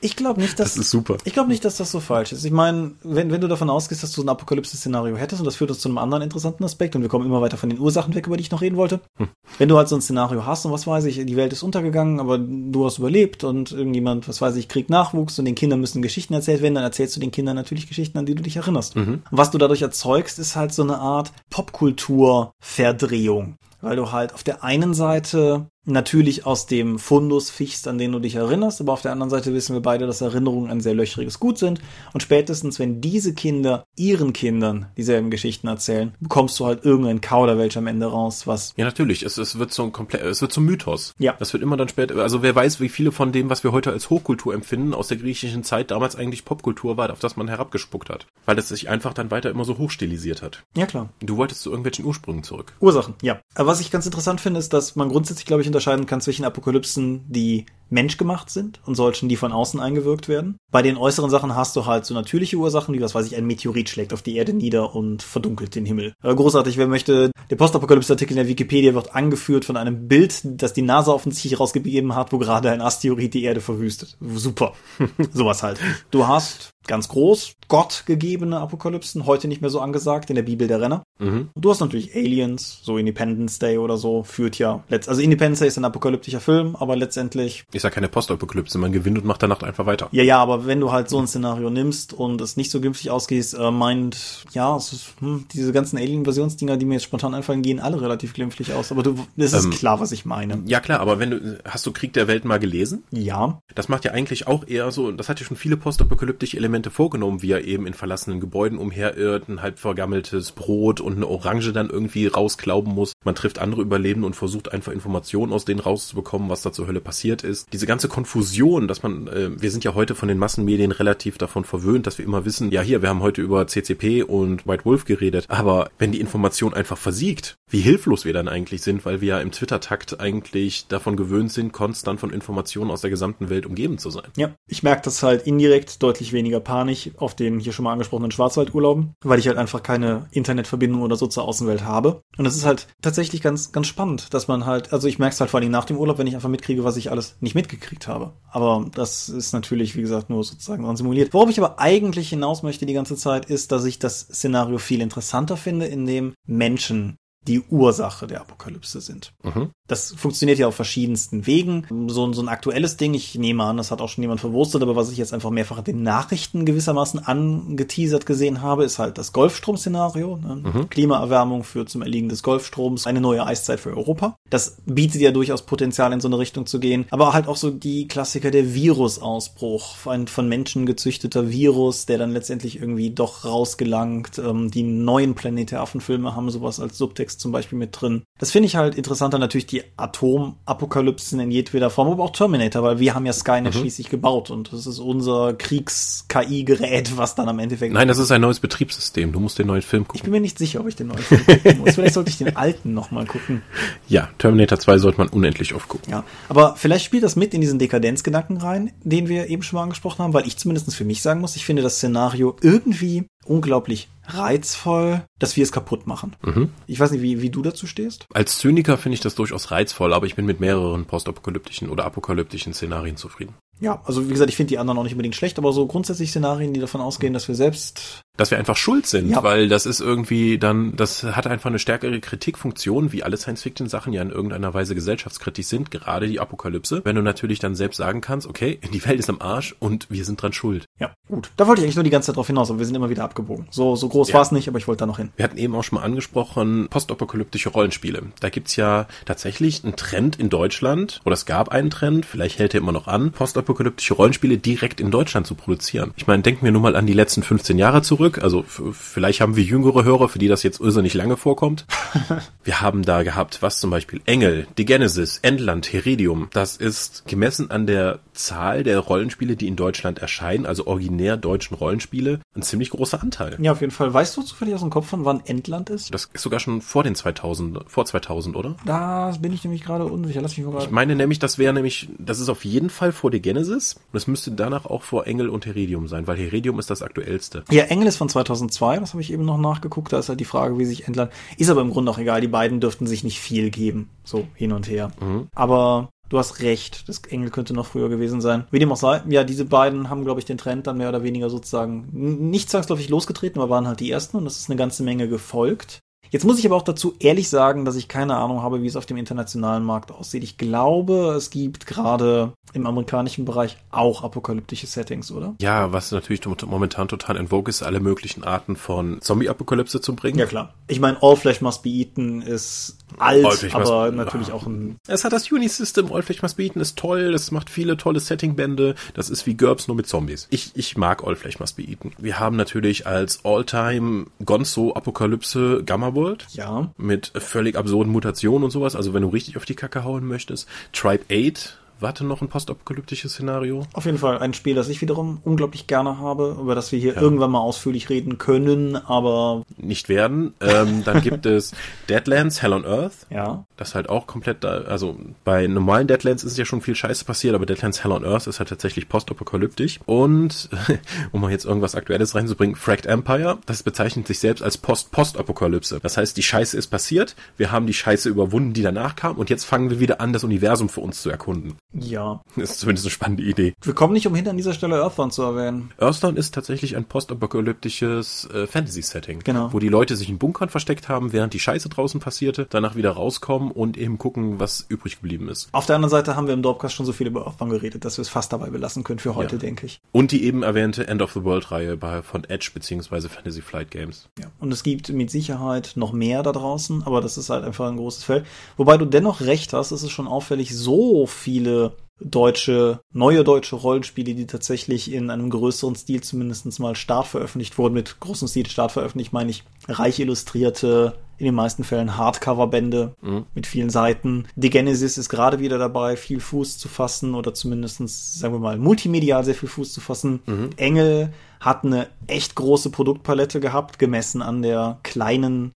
ich glaube nicht, dass das ist super. Ich glaube nicht, dass das so falsch ist. Ich meine, wenn wenn du davon ausgehst, dass du ein Apokalypse-Szenario hättest und das führt uns zu einem anderen interessanten Aspekt und wir kommen immer weiter von den Ursachen weg, über die ich noch reden wollte. Hm. Wenn du halt so ein Szenario hast und was weiß ich, die Welt ist untergegangen, aber du hast überlebt und irgendjemand, was weiß ich, kriegt Nachwuchs und den Kindern müssen Geschichten erzählt werden, dann erzählst du den Kindern natürlich Geschichten, an die du dich erinnerst. Mhm. Was du dadurch erzeugst erzeugst, ist halt so eine Art Popkultur-Verdrehung. Weil du halt auf der einen Seite natürlich aus dem Fundus fichst, an den du dich erinnerst, aber auf der anderen Seite wissen wir beide, dass Erinnerungen ein sehr löchriges Gut sind und spätestens, wenn diese Kinder ihren Kindern dieselben Geschichten erzählen, bekommst du halt irgendein Kauderwelsch am Ende raus, was... Ja, natürlich, es, es wird so ein komplett, es wird zum Mythos. Ja. Das wird immer dann später, also wer weiß, wie viele von dem, was wir heute als Hochkultur empfinden, aus der griechischen Zeit damals eigentlich Popkultur war, auf das man herabgespuckt hat. Weil es sich einfach dann weiter immer so hochstilisiert hat. Ja, klar. Du wolltest zu irgendwelchen Ursprüngen zurück. Ursachen, ja. Aber was ich ganz interessant finde, ist, dass man grundsätzlich, glaube ich, unterscheiden kann zwischen Apokalypsen, die menschgemacht sind und solchen, die von außen eingewirkt werden. Bei den äußeren Sachen hast du halt so natürliche Ursachen, wie was weiß ich, ein Meteorit schlägt auf die Erde nieder und verdunkelt den Himmel. Äh, großartig, wer möchte, der Postapokalypse-Artikel in der Wikipedia wird angeführt von einem Bild, das die NASA offensichtlich rausgegeben hat, wo gerade ein Asteroid die Erde verwüstet. Super. Sowas halt. Du hast ganz groß gottgegebene Apokalypsen, heute nicht mehr so angesagt in der Bibel der Renner. Mhm. Du hast natürlich Aliens, so Independence Day oder so, führt ja, letzt also Independence Day ist ein apokalyptischer Film, aber letztendlich Ist ja keine Postapokalypse, man gewinnt und macht danach einfach weiter. ja, ja, aber wenn du halt so ein Szenario nimmst und es nicht so günstig ausgeht, äh, meint, ja, ist, hm, diese ganzen Alien-Invasionsdinger, die mir jetzt spontan einfallen, gehen alle relativ glimpflich aus. Aber du, es ist Ähm, klar, was ich meine. Ja klar, aber wenn du, hast du Krieg der Welt mal gelesen? Ja, Das macht ja eigentlich auch eher so, das hat ja schon viele postapokalyptische Elemente vorgenommen, wie er eben in verlassenen Gebäuden umherirrt, ein halb vergammeltes Brot und eine Orange dann irgendwie rausklauben muss. Man trifft andere Überlebende und versucht einfach Informationen aus denen rauszubekommen, was da zur Hölle passiert ist. Diese ganze Konfusion, dass man, äh, wir sind ja heute von den Massenmedien relativ davon verwöhnt, dass wir immer wissen, ja hier, wir haben heute über CCP und White Wolf geredet, aber wenn die Information einfach versiegt, wie hilflos wir dann eigentlich sind, weil wir ja im Twitter-Takt eigentlich davon gewöhnt sind, konstant von Informationen aus der gesamten Welt umgeben zu sein. ja. Ich merke das halt indirekt deutlich weniger panisch auf den hier schon mal angesprochenen Schwarzwaldurlauben, weil ich halt einfach keine Internetverbindung oder so zur Außenwelt habe. Und es ist halt tatsächlich ganz, ganz spannend, dass man halt, also ich merke es halt vor allem nach dem Urlaub, wenn ich einfach mitkriege, was ich alles nicht mitgekriegt habe. Aber das ist natürlich, wie gesagt, nur sozusagen dran simuliert. Worauf ich aber eigentlich hinaus möchte die ganze Zeit, ist, dass ich das Szenario viel interessanter finde, in dem Menschen die Ursache der Apokalypse sind. Mhm. Das funktioniert ja auf verschiedensten Wegen. So, ein- so ein aktuelles Ding, ich nehme an, das hat auch schon jemand verwurstet, aber was ich jetzt einfach mehrfach in den Nachrichten gewissermaßen angeteasert gesehen habe, ist halt das Golfstrom-Szenario. Ne? Klimaerwärmung führt zum Erliegen des Golfstroms, eine neue Eiszeit für Europa. Das bietet ja durchaus Potenzial, in so eine Richtung zu gehen. Aber halt auch so die Klassiker der Virusausbruch. Ein von Menschen gezüchteter Virus, der dann letztendlich irgendwie doch rausgelangt. Ähm, die neuen Planet der Affen-Filme haben sowas als Subtext zum Beispiel mit drin. Das finde ich halt interessanter, natürlich die Atomapokalypsen in jedweder Form, aber auch Terminator, weil wir haben ja Skynet schließlich gebaut und das ist unser Kriegs-KI-Gerät, was dann am Endeffekt. Nein, das ist ein neues Betriebssystem. Du musst den neuen Film Ich gucken. bin mir nicht sicher, ob ich den neuen Film gucken muss. Vielleicht sollte ich den alten nochmal gucken. Ja, Terminator 2 sollte man unendlich oft gucken. Ja, aber vielleicht spielt das mit in diesen Dekadenzgedanken rein, den wir eben schon mal angesprochen haben, weil ich zumindest für mich sagen muss, ich finde das Szenario irgendwie unglaublich reizvoll, dass wir es kaputt machen. Mhm. Ich weiß nicht, wie, wie du dazu stehst. Als Zyniker finde ich das durchaus reizvoll, aber ich bin mit mehreren postapokalyptischen oder apokalyptischen Szenarien zufrieden. Ja, also wie gesagt, ich finde die anderen auch nicht unbedingt schlecht, aber so grundsätzlich Szenarien, die davon ausgehen, dass wir selbst Dass wir einfach schuld sind, Ja. weil das ist irgendwie dann, das hat einfach eine stärkere Kritikfunktion, wie alle Science-Fiction-Sachen ja in irgendeiner Weise gesellschaftskritisch sind, gerade die Apokalypse, wenn du natürlich dann selbst sagen kannst, okay, die Welt ist am Arsch und wir sind dran schuld. Ja, gut. Da wollte ich eigentlich nur die ganze Zeit drauf hinaus, aber wir sind immer wieder abgebogen. So, so groß Ja. war es nicht, aber ich wollte da noch hin. Wir hatten eben auch schon mal angesprochen, postapokalyptische Rollenspiele. Da gibt's ja tatsächlich einen Trend in Deutschland, oder es gab einen Trend, vielleicht hält er immer noch an, postapokalyptische Rollenspiele direkt in Deutschland zu produzieren. Ich meine, denken wir nur mal an die letzten 15 Jahre zurück. Also f- vielleicht haben wir jüngere Hörer, für die das jetzt irrsinnig lange vorkommt. wir haben da gehabt, was zum Beispiel Engel, Die Genesis, Endland, Heredium. Das ist gemessen an der Zahl der Rollenspiele, die in Deutschland erscheinen, also originär deutschen Rollenspiele, ein ziemlich großer Anteil. Ja, auf jeden Fall. Weißt du zufällig aus dem Kopf von wann Endland ist? Das ist sogar schon vor den 2000, vor 2000, oder? Da bin ich nämlich gerade unsicher. Lass mich mal Ich gerade. meine nämlich, das wäre nämlich, das ist auf jeden Fall vor der Genesis und es müsste danach auch vor Engel und Heredium sein, weil Heredium ist das aktuellste. Ja, Engel ist von 2002, das habe ich eben noch nachgeguckt. Da ist halt die Frage, wie sich Endland. Ist aber im Grunde auch egal. Die beiden dürften sich nicht viel geben. So hin und her. Aber du hast recht. Das Engel könnte noch früher gewesen sein. Wie dem auch sei. Ja, diese beiden haben, glaube ich, den Trend dann mehr oder weniger sozusagen nicht zwangsläufig losgetreten, aber waren halt die ersten und das ist eine ganze Menge gefolgt. Jetzt muss ich aber auch dazu ehrlich sagen, dass ich keine Ahnung habe, wie es auf dem internationalen Markt aussieht. Ich glaube, es gibt gerade im amerikanischen Bereich auch apokalyptische Settings, oder? Ja, was natürlich momentan total in Vogue ist, alle möglichen Arten von Zombie-Apokalypse zu bringen. Ja, klar. Ich meine, All Flesh Must Be Eaten ist alt, aber must, natürlich auch ein... Es hat das Uni-System, All Flesh Must Be Eaten ist toll, es macht viele tolle Setting-Bände, das ist wie GURPS nur mit Zombies. Ich, ich mag All Flesh Must Be Eaten. Wir haben natürlich als All-Time Gonzo-Apokalypse Gamma World. Ja. Mit völlig absurden Mutationen und sowas, also wenn du richtig auf die Kacke hauen möchtest. Tribe 8 Warte noch ein postapokalyptisches Szenario? Auf jeden Fall ein Spiel, das ich wiederum unglaublich gerne habe, über das wir hier ja. irgendwann mal ausführlich reden können, aber nicht werden. Ähm, dann gibt es Deadlands, Hell on Earth. Ja. Das halt auch komplett, da, also bei normalen Deadlands ist ja schon viel Scheiße passiert, aber Deadlands Hell on Earth ist halt tatsächlich postapokalyptisch. Und um mal jetzt irgendwas Aktuelles reinzubringen, Fracked Empire, das bezeichnet sich selbst als Post-Postapokalypse. Das heißt, die Scheiße ist passiert, wir haben die Scheiße überwunden, die danach kam, und jetzt fangen wir wieder an, das Universum für uns zu erkunden. Ja. Das ist zumindest eine spannende Idee. Wir kommen nicht umhin, an dieser Stelle Earthbound zu erwähnen. Earthbound ist tatsächlich ein postapokalyptisches äh, Fantasy-Setting. Genau. Wo die Leute sich in Bunkern versteckt haben, während die Scheiße draußen passierte, danach wieder rauskommen und eben gucken, was übrig geblieben ist. Auf der anderen Seite haben wir im Dropcast schon so viel über Earthbound geredet, dass wir es fast dabei belassen können für heute, ja. denke ich. Und die eben erwähnte End of the World-Reihe von Edge bzw. Fantasy Flight Games. Ja. Und es gibt mit Sicherheit noch mehr da draußen, aber das ist halt einfach ein großes Feld. Wobei du dennoch recht hast, es ist schon auffällig, so viele deutsche, neue deutsche Rollenspiele, die tatsächlich in einem größeren Stil zumindest mal Start veröffentlicht wurden. Mit großem Stil Start veröffentlicht meine ich reich illustrierte, in den meisten Fällen Hardcover-Bände mhm. mit vielen Seiten. Die Genesis ist gerade wieder dabei, viel Fuß zu fassen oder zumindestens sagen wir mal, multimedial sehr viel Fuß zu fassen. Mhm. Engel hat eine echt große Produktpalette gehabt, gemessen an der kleinen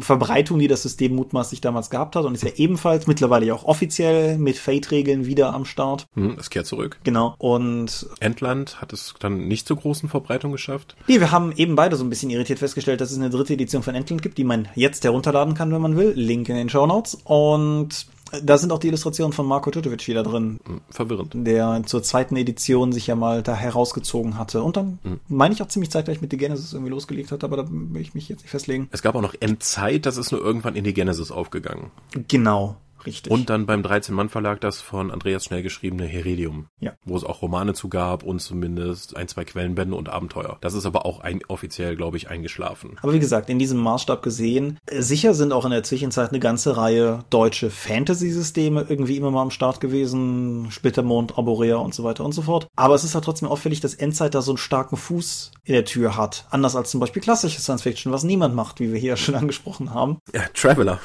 Verbreitung, die das System mutmaßlich damals gehabt hat und ist ja ebenfalls mittlerweile ja auch offiziell mit Fate-Regeln wieder am Start. Hm, es kehrt zurück. Genau. Und Endland hat es dann nicht zur großen Verbreitung geschafft? Nee, wir haben eben beide so ein bisschen irritiert festgestellt, dass es eine dritte Edition von Endland gibt, die man jetzt herunterladen kann, wenn man will. Link in den Show Notes. Und da sind auch die Illustrationen von Marco Tutovic wieder drin. Hm, verwirrend. Der zur zweiten Edition sich ja mal da herausgezogen hatte. Und dann, mhm. meine ich auch ziemlich zeitgleich mit The Genesis irgendwie losgelegt hat, aber da will ich mich jetzt nicht festlegen. Es gab auch noch Endzeit, das ist nur irgendwann in die Genesis aufgegangen. Genau. Richtig. Und dann beim 13-Mann-Verlag das von Andreas Schnell geschriebene Heredium. Ja. Wo es auch Romane zu gab und zumindest ein, zwei Quellenbände und Abenteuer. Das ist aber auch ein, offiziell, glaube ich, eingeschlafen. Aber wie gesagt, in diesem Maßstab gesehen, äh, sicher sind auch in der Zwischenzeit eine ganze Reihe deutsche Fantasy-Systeme irgendwie immer mal am Start gewesen. Splittermond, Arborea und so weiter und so fort. Aber es ist halt trotzdem auffällig, dass Endzeit da so einen starken Fuß in der Tür hat. Anders als zum Beispiel klassische Science-Fiction, was niemand macht, wie wir hier schon angesprochen haben. Ja, Traveler.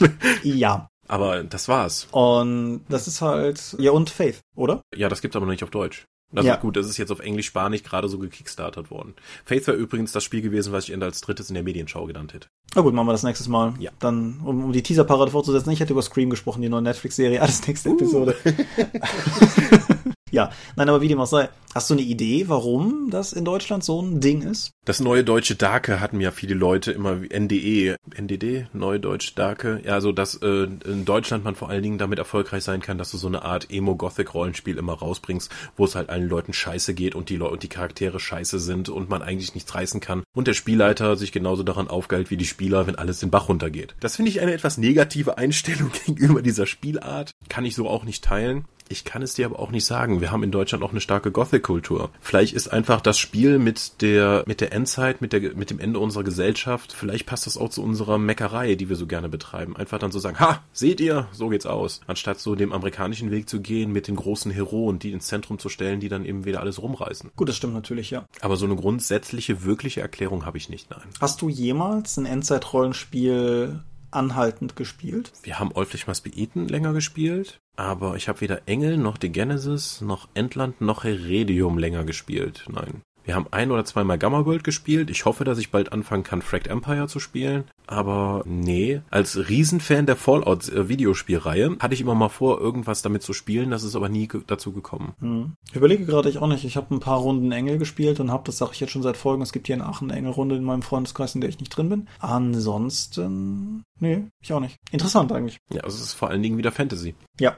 ja. Aber das war's. Und das ist halt, ja, und Faith, oder? Ja, das gibt's aber noch nicht auf Deutsch. Also ja. gut, das ist jetzt auf Englisch Spanisch gerade so gekickstartet worden. Faith wäre übrigens das Spiel gewesen, was ich Ende als drittes in der Medienschau genannt hätte. Na gut, machen wir das nächstes Mal. Ja. Dann, um, um die Teaserparade fortzusetzen, ich hätte über Scream gesprochen, die neue Netflix-Serie, alles nächste uh. Episode. Ja, nein, aber wie dem auch sei, hast du eine Idee, warum das in Deutschland so ein Ding ist? Das neue deutsche Darke hatten ja viele Leute immer NDE, NDD, neue deutsche Darke. Ja, also dass äh, in Deutschland man vor allen Dingen damit erfolgreich sein kann, dass du so eine Art Emo-Gothic-Rollenspiel immer rausbringst, wo es halt allen Leuten scheiße geht und die, Le und die Charaktere scheiße sind und man eigentlich nichts reißen kann und der Spielleiter sich genauso daran aufgeilt wie die Spieler, wenn alles den Bach runtergeht. Das finde ich eine etwas negative Einstellung gegenüber dieser Spielart. Kann ich so auch nicht teilen. Ich kann es dir aber auch nicht sagen. Wir haben in Deutschland auch eine starke Gothic-Kultur. Vielleicht ist einfach das Spiel mit der, mit der Endzeit, mit der, mit dem Ende unserer Gesellschaft, vielleicht passt das auch zu unserer Meckerei, die wir so gerne betreiben. Einfach dann so sagen, ha, seht ihr, so geht's aus. Anstatt so dem amerikanischen Weg zu gehen, mit den großen Heroen, die ins Zentrum zu stellen, die dann eben wieder alles rumreißen. Gut, das stimmt natürlich, ja. Aber so eine grundsätzliche, wirkliche Erklärung habe ich nicht, nein. Hast du jemals ein Endzeit-Rollenspiel anhaltend gespielt? Wir haben Olflich Must länger gespielt, aber ich habe weder Engel noch die Genesis noch Endland noch Heredium länger gespielt. Nein. Wir haben ein oder zweimal Gamma World gespielt. Ich hoffe, dass ich bald anfangen kann, Fracked Empire zu spielen. Aber nee, als Riesenfan der Fallout-Videospielreihe hatte ich immer mal vor, irgendwas damit zu spielen. Das ist aber nie ge dazu gekommen. Hm. Ich überlege gerade ich auch nicht. Ich habe ein paar Runden Engel gespielt und habe, das sage ich jetzt schon seit Folgen, es gibt hier in Aachen eine Engelrunde in meinem Freundeskreis, in der ich nicht drin bin. Ansonsten, nee, ich auch nicht. Interessant eigentlich. Ja, also es ist vor allen Dingen wieder Fantasy. Ja,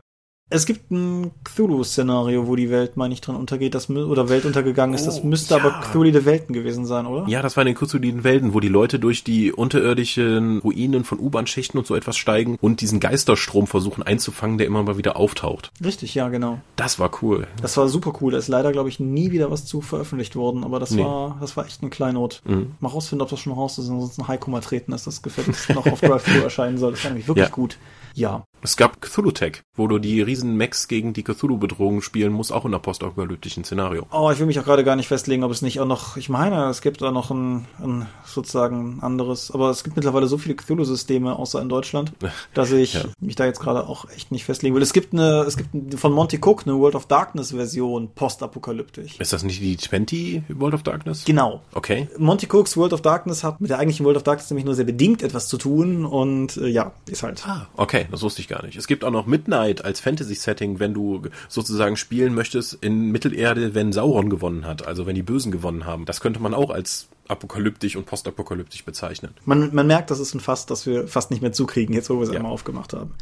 Es gibt ein Cthulhu-Szenario, wo die Welt, meine ich, drin untergeht, das oder Welt untergegangen ist. Das Oh, müsste ja. aber Cthulhu der Welten gewesen sein, oder? Ja, das war in den Kurzuliden Welten, wo die Leute durch die unterirdischen Ruinen von U-Bahn-Schächten und so etwas steigen und diesen Geisterstrom versuchen einzufangen, der immer mal wieder auftaucht. Richtig, ja, genau. Das war cool. Das war super cool. Da ist leider, glaube ich, nie wieder was zu veröffentlicht worden, aber das Nee. war, das war echt ein Kleinod. Mhm. Mal rausfinden, ob das schon raus ist, ansonsten Heiko mal treten, dass das gefälligst noch auf Drive-Thru erscheinen soll. Das war nämlich wirklich Ja. gut. Ja. Es gab Cthulhu-Tech, wo du die riesen Mechs gegen die Cthulhu-Bedrohung spielen musst, auch in einem postapokalyptischen Szenario. Oh, ich will mich auch gerade gar nicht festlegen, ob es nicht auch noch, ich meine, es gibt da noch ein, ein sozusagen anderes, aber es gibt mittlerweile so viele Cthulhu-Systeme, außer in Deutschland, dass ich Ja. mich da jetzt gerade auch echt nicht festlegen will. Es gibt eine, es gibt von Monty Cook eine World of Darkness-Version postapokalyptisch. Ist das nicht die 20 World of Darkness? Genau. Okay. Monty Cooks World of Darkness hat mit der eigentlichen World of Darkness nämlich nur sehr bedingt etwas zu tun und äh, ja, ist halt. Ah, okay, das wusste ich gar nicht. Es gibt auch noch Midnight als Fantasy-Setting, wenn du sozusagen spielen möchtest in Mittelerde, wenn Sauron gewonnen hat, also wenn die Bösen gewonnen haben. Das könnte man auch als apokalyptisch und postapokalyptisch bezeichnen. Man, man merkt, das ist ein Fass, das wir fast nicht mehr zukriegen, jetzt wo wir es Ja. einmal aufgemacht haben.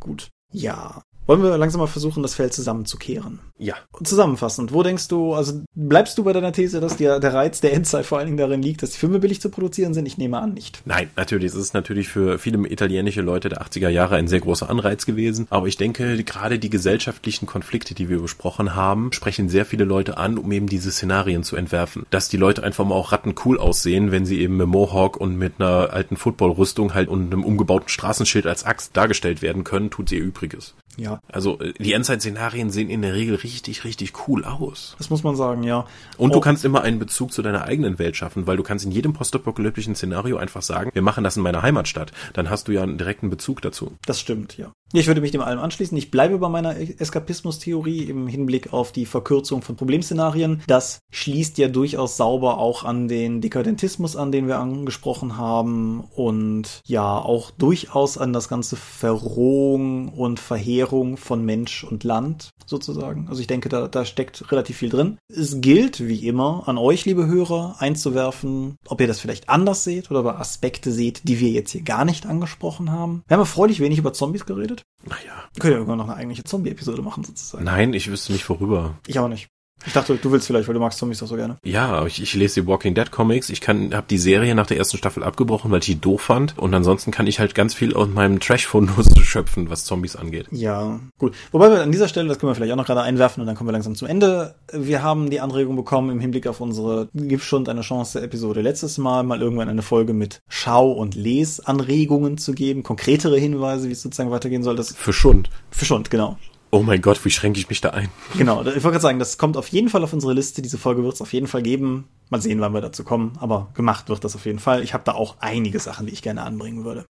Gut. Ja. Wollen wir langsam mal versuchen, das Feld zusammenzukehren? Ja. Zusammenfassend, wo denkst du, also bleibst du bei deiner These, dass dir der Reiz der Endzeit vor allen Dingen darin liegt, dass die Filme billig zu produzieren sind? Ich nehme an, nicht. Nein, natürlich. Es ist natürlich für viele italienische Leute der 80er Jahre ein sehr großer Anreiz gewesen. Aber ich denke, gerade die gesellschaftlichen Konflikte, die wir besprochen haben, sprechen sehr viele Leute an, um eben diese Szenarien zu entwerfen. Dass die Leute einfach mal auch rattencool aussehen, wenn sie eben mit Mohawk und mit einer alten Footballrüstung halt und einem umgebauten Straßenschild als Axt dargestellt werden können, tut sie ihr Übriges. Ja, Also äh, die Endzeit-Szenarien sehen in der Regel richtig, richtig cool aus. das muss man sagen, ja. Und du Oh. kannst immer einen Bezug zu deiner eigenen Welt schaffen, weil du kannst in jedem postapokalyptischen Szenario einfach sagen, wir machen das in meiner Heimatstadt. Dann hast du ja einen direkten Bezug dazu. Das stimmt, ja. Ich würde mich dem allem anschließen. Ich bleibe bei meiner Eskapismus-Theorie im Hinblick auf die Verkürzung von Problemszenarien. Das schließt ja durchaus sauber auch an den Dekadentismus an, den wir angesprochen haben und ja auch durchaus an das ganze Verrohung und Verheerung von Mensch und Land sozusagen. Also ich denke, da, da steckt relativ viel drin. Es gilt, wie immer, an euch, liebe Hörer, einzuwerfen, ob ihr das vielleicht anders seht oder Aspekte seht, die wir jetzt hier gar nicht angesprochen haben. Wir haben erfreulich wenig über Zombies geredet. Naja. Wir können ja irgendwann noch eine eigentliche Zombie-Episode machen, sozusagen. Nein, ich wüsste nicht worüber. Ich auch nicht. Ich dachte, du willst vielleicht, weil du magst Zombies doch so gerne. Ja, ich, ich lese die Walking Dead Comics. Ich kann, habe die Serie nach der ersten Staffel abgebrochen, weil ich die doof fand. Und ansonsten kann ich halt ganz viel aus meinem Trash-Fundus schöpfen, was Zombies angeht. Ja, gut. Wobei wir an dieser Stelle, das können wir vielleicht auch noch gerade einwerfen und dann kommen wir langsam zum Ende. Wir haben die Anregung bekommen im Hinblick auf unsere Gib schon eine Chance Episode letztes Mal, mal irgendwann eine Folge mit Schau- und Lesanregungen zu geben, konkretere Hinweise, wie es sozusagen weitergehen soll. Das Für Schund. für schon, genau. Oh mein Gott, wie schränke ich mich da ein? Genau, ich wollte gerade sagen, das kommt auf jeden Fall auf unsere Liste. Diese Folge wird es auf jeden Fall geben. Mal sehen, wann wir dazu kommen, aber gemacht wird das auf jeden Fall. Ich habe da auch einige Sachen, die ich gerne anbringen würde.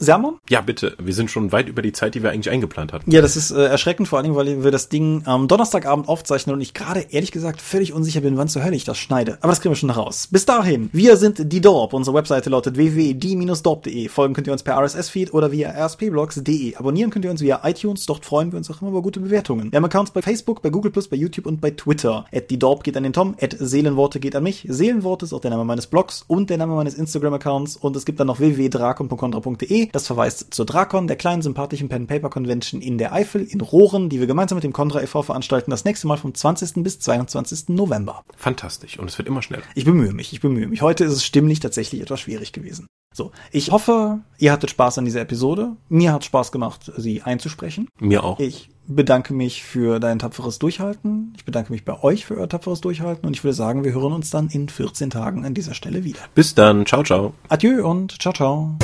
Sermon? Ja, bitte. Wir sind schon weit über die Zeit, die wir eigentlich eingeplant hatten. Ja, das ist äh, erschreckend, vor allen Dingen, weil wir das Ding am Donnerstagabend aufzeichnen und ich gerade ehrlich gesagt völlig unsicher bin, wann zur Hölle ich das schneide. Aber das kriegen wir schon raus. Bis dahin, wir sind die Dorp. Unsere Webseite lautet www.die-dorp.de. Folgen könnt ihr uns per RSS-Feed oder via rspblogs.de. Abonnieren könnt ihr uns via iTunes. Dort freuen wir uns auch immer über gute Bewertungen. Wir haben Accounts bei Facebook, bei Google+, bei YouTube und bei Twitter. At die Dorp geht an den Tom, at Seelenworte geht an mich. Seelenworte ist auch der Name meines Blogs und der Name meines Instagram-Accounts. Und es gibt dann noch www.drakon.contra.de. Das verweist zur Drakon, der kleinen sympathischen Pen-Paper-Convention in der Eifel, in Rohren, die wir gemeinsam mit dem Contra e.V. veranstalten, das nächste Mal vom 20. bis 22. November. Fantastisch. Und es wird immer schneller. Ich bemühe mich, ich bemühe mich. Heute ist es stimmlich tatsächlich etwas schwierig gewesen. So, ich hoffe, ihr hattet Spaß an dieser Episode. Mir hat Spaß gemacht, sie einzusprechen. Mir auch. Ich bedanke mich für dein tapferes Durchhalten. Ich bedanke mich bei euch für euer tapferes Durchhalten und ich würde sagen, wir hören uns dann in 14 Tagen an dieser Stelle wieder. Bis dann. Ciao, ciao. Adieu und ciao, ciao.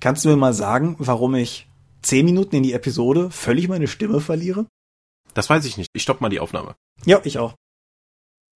Kannst du mir mal sagen, warum ich 10 Minuten in die Episode völlig meine Stimme verliere? Das weiß ich nicht. Ich stopp mal die Aufnahme. Ja, ich auch.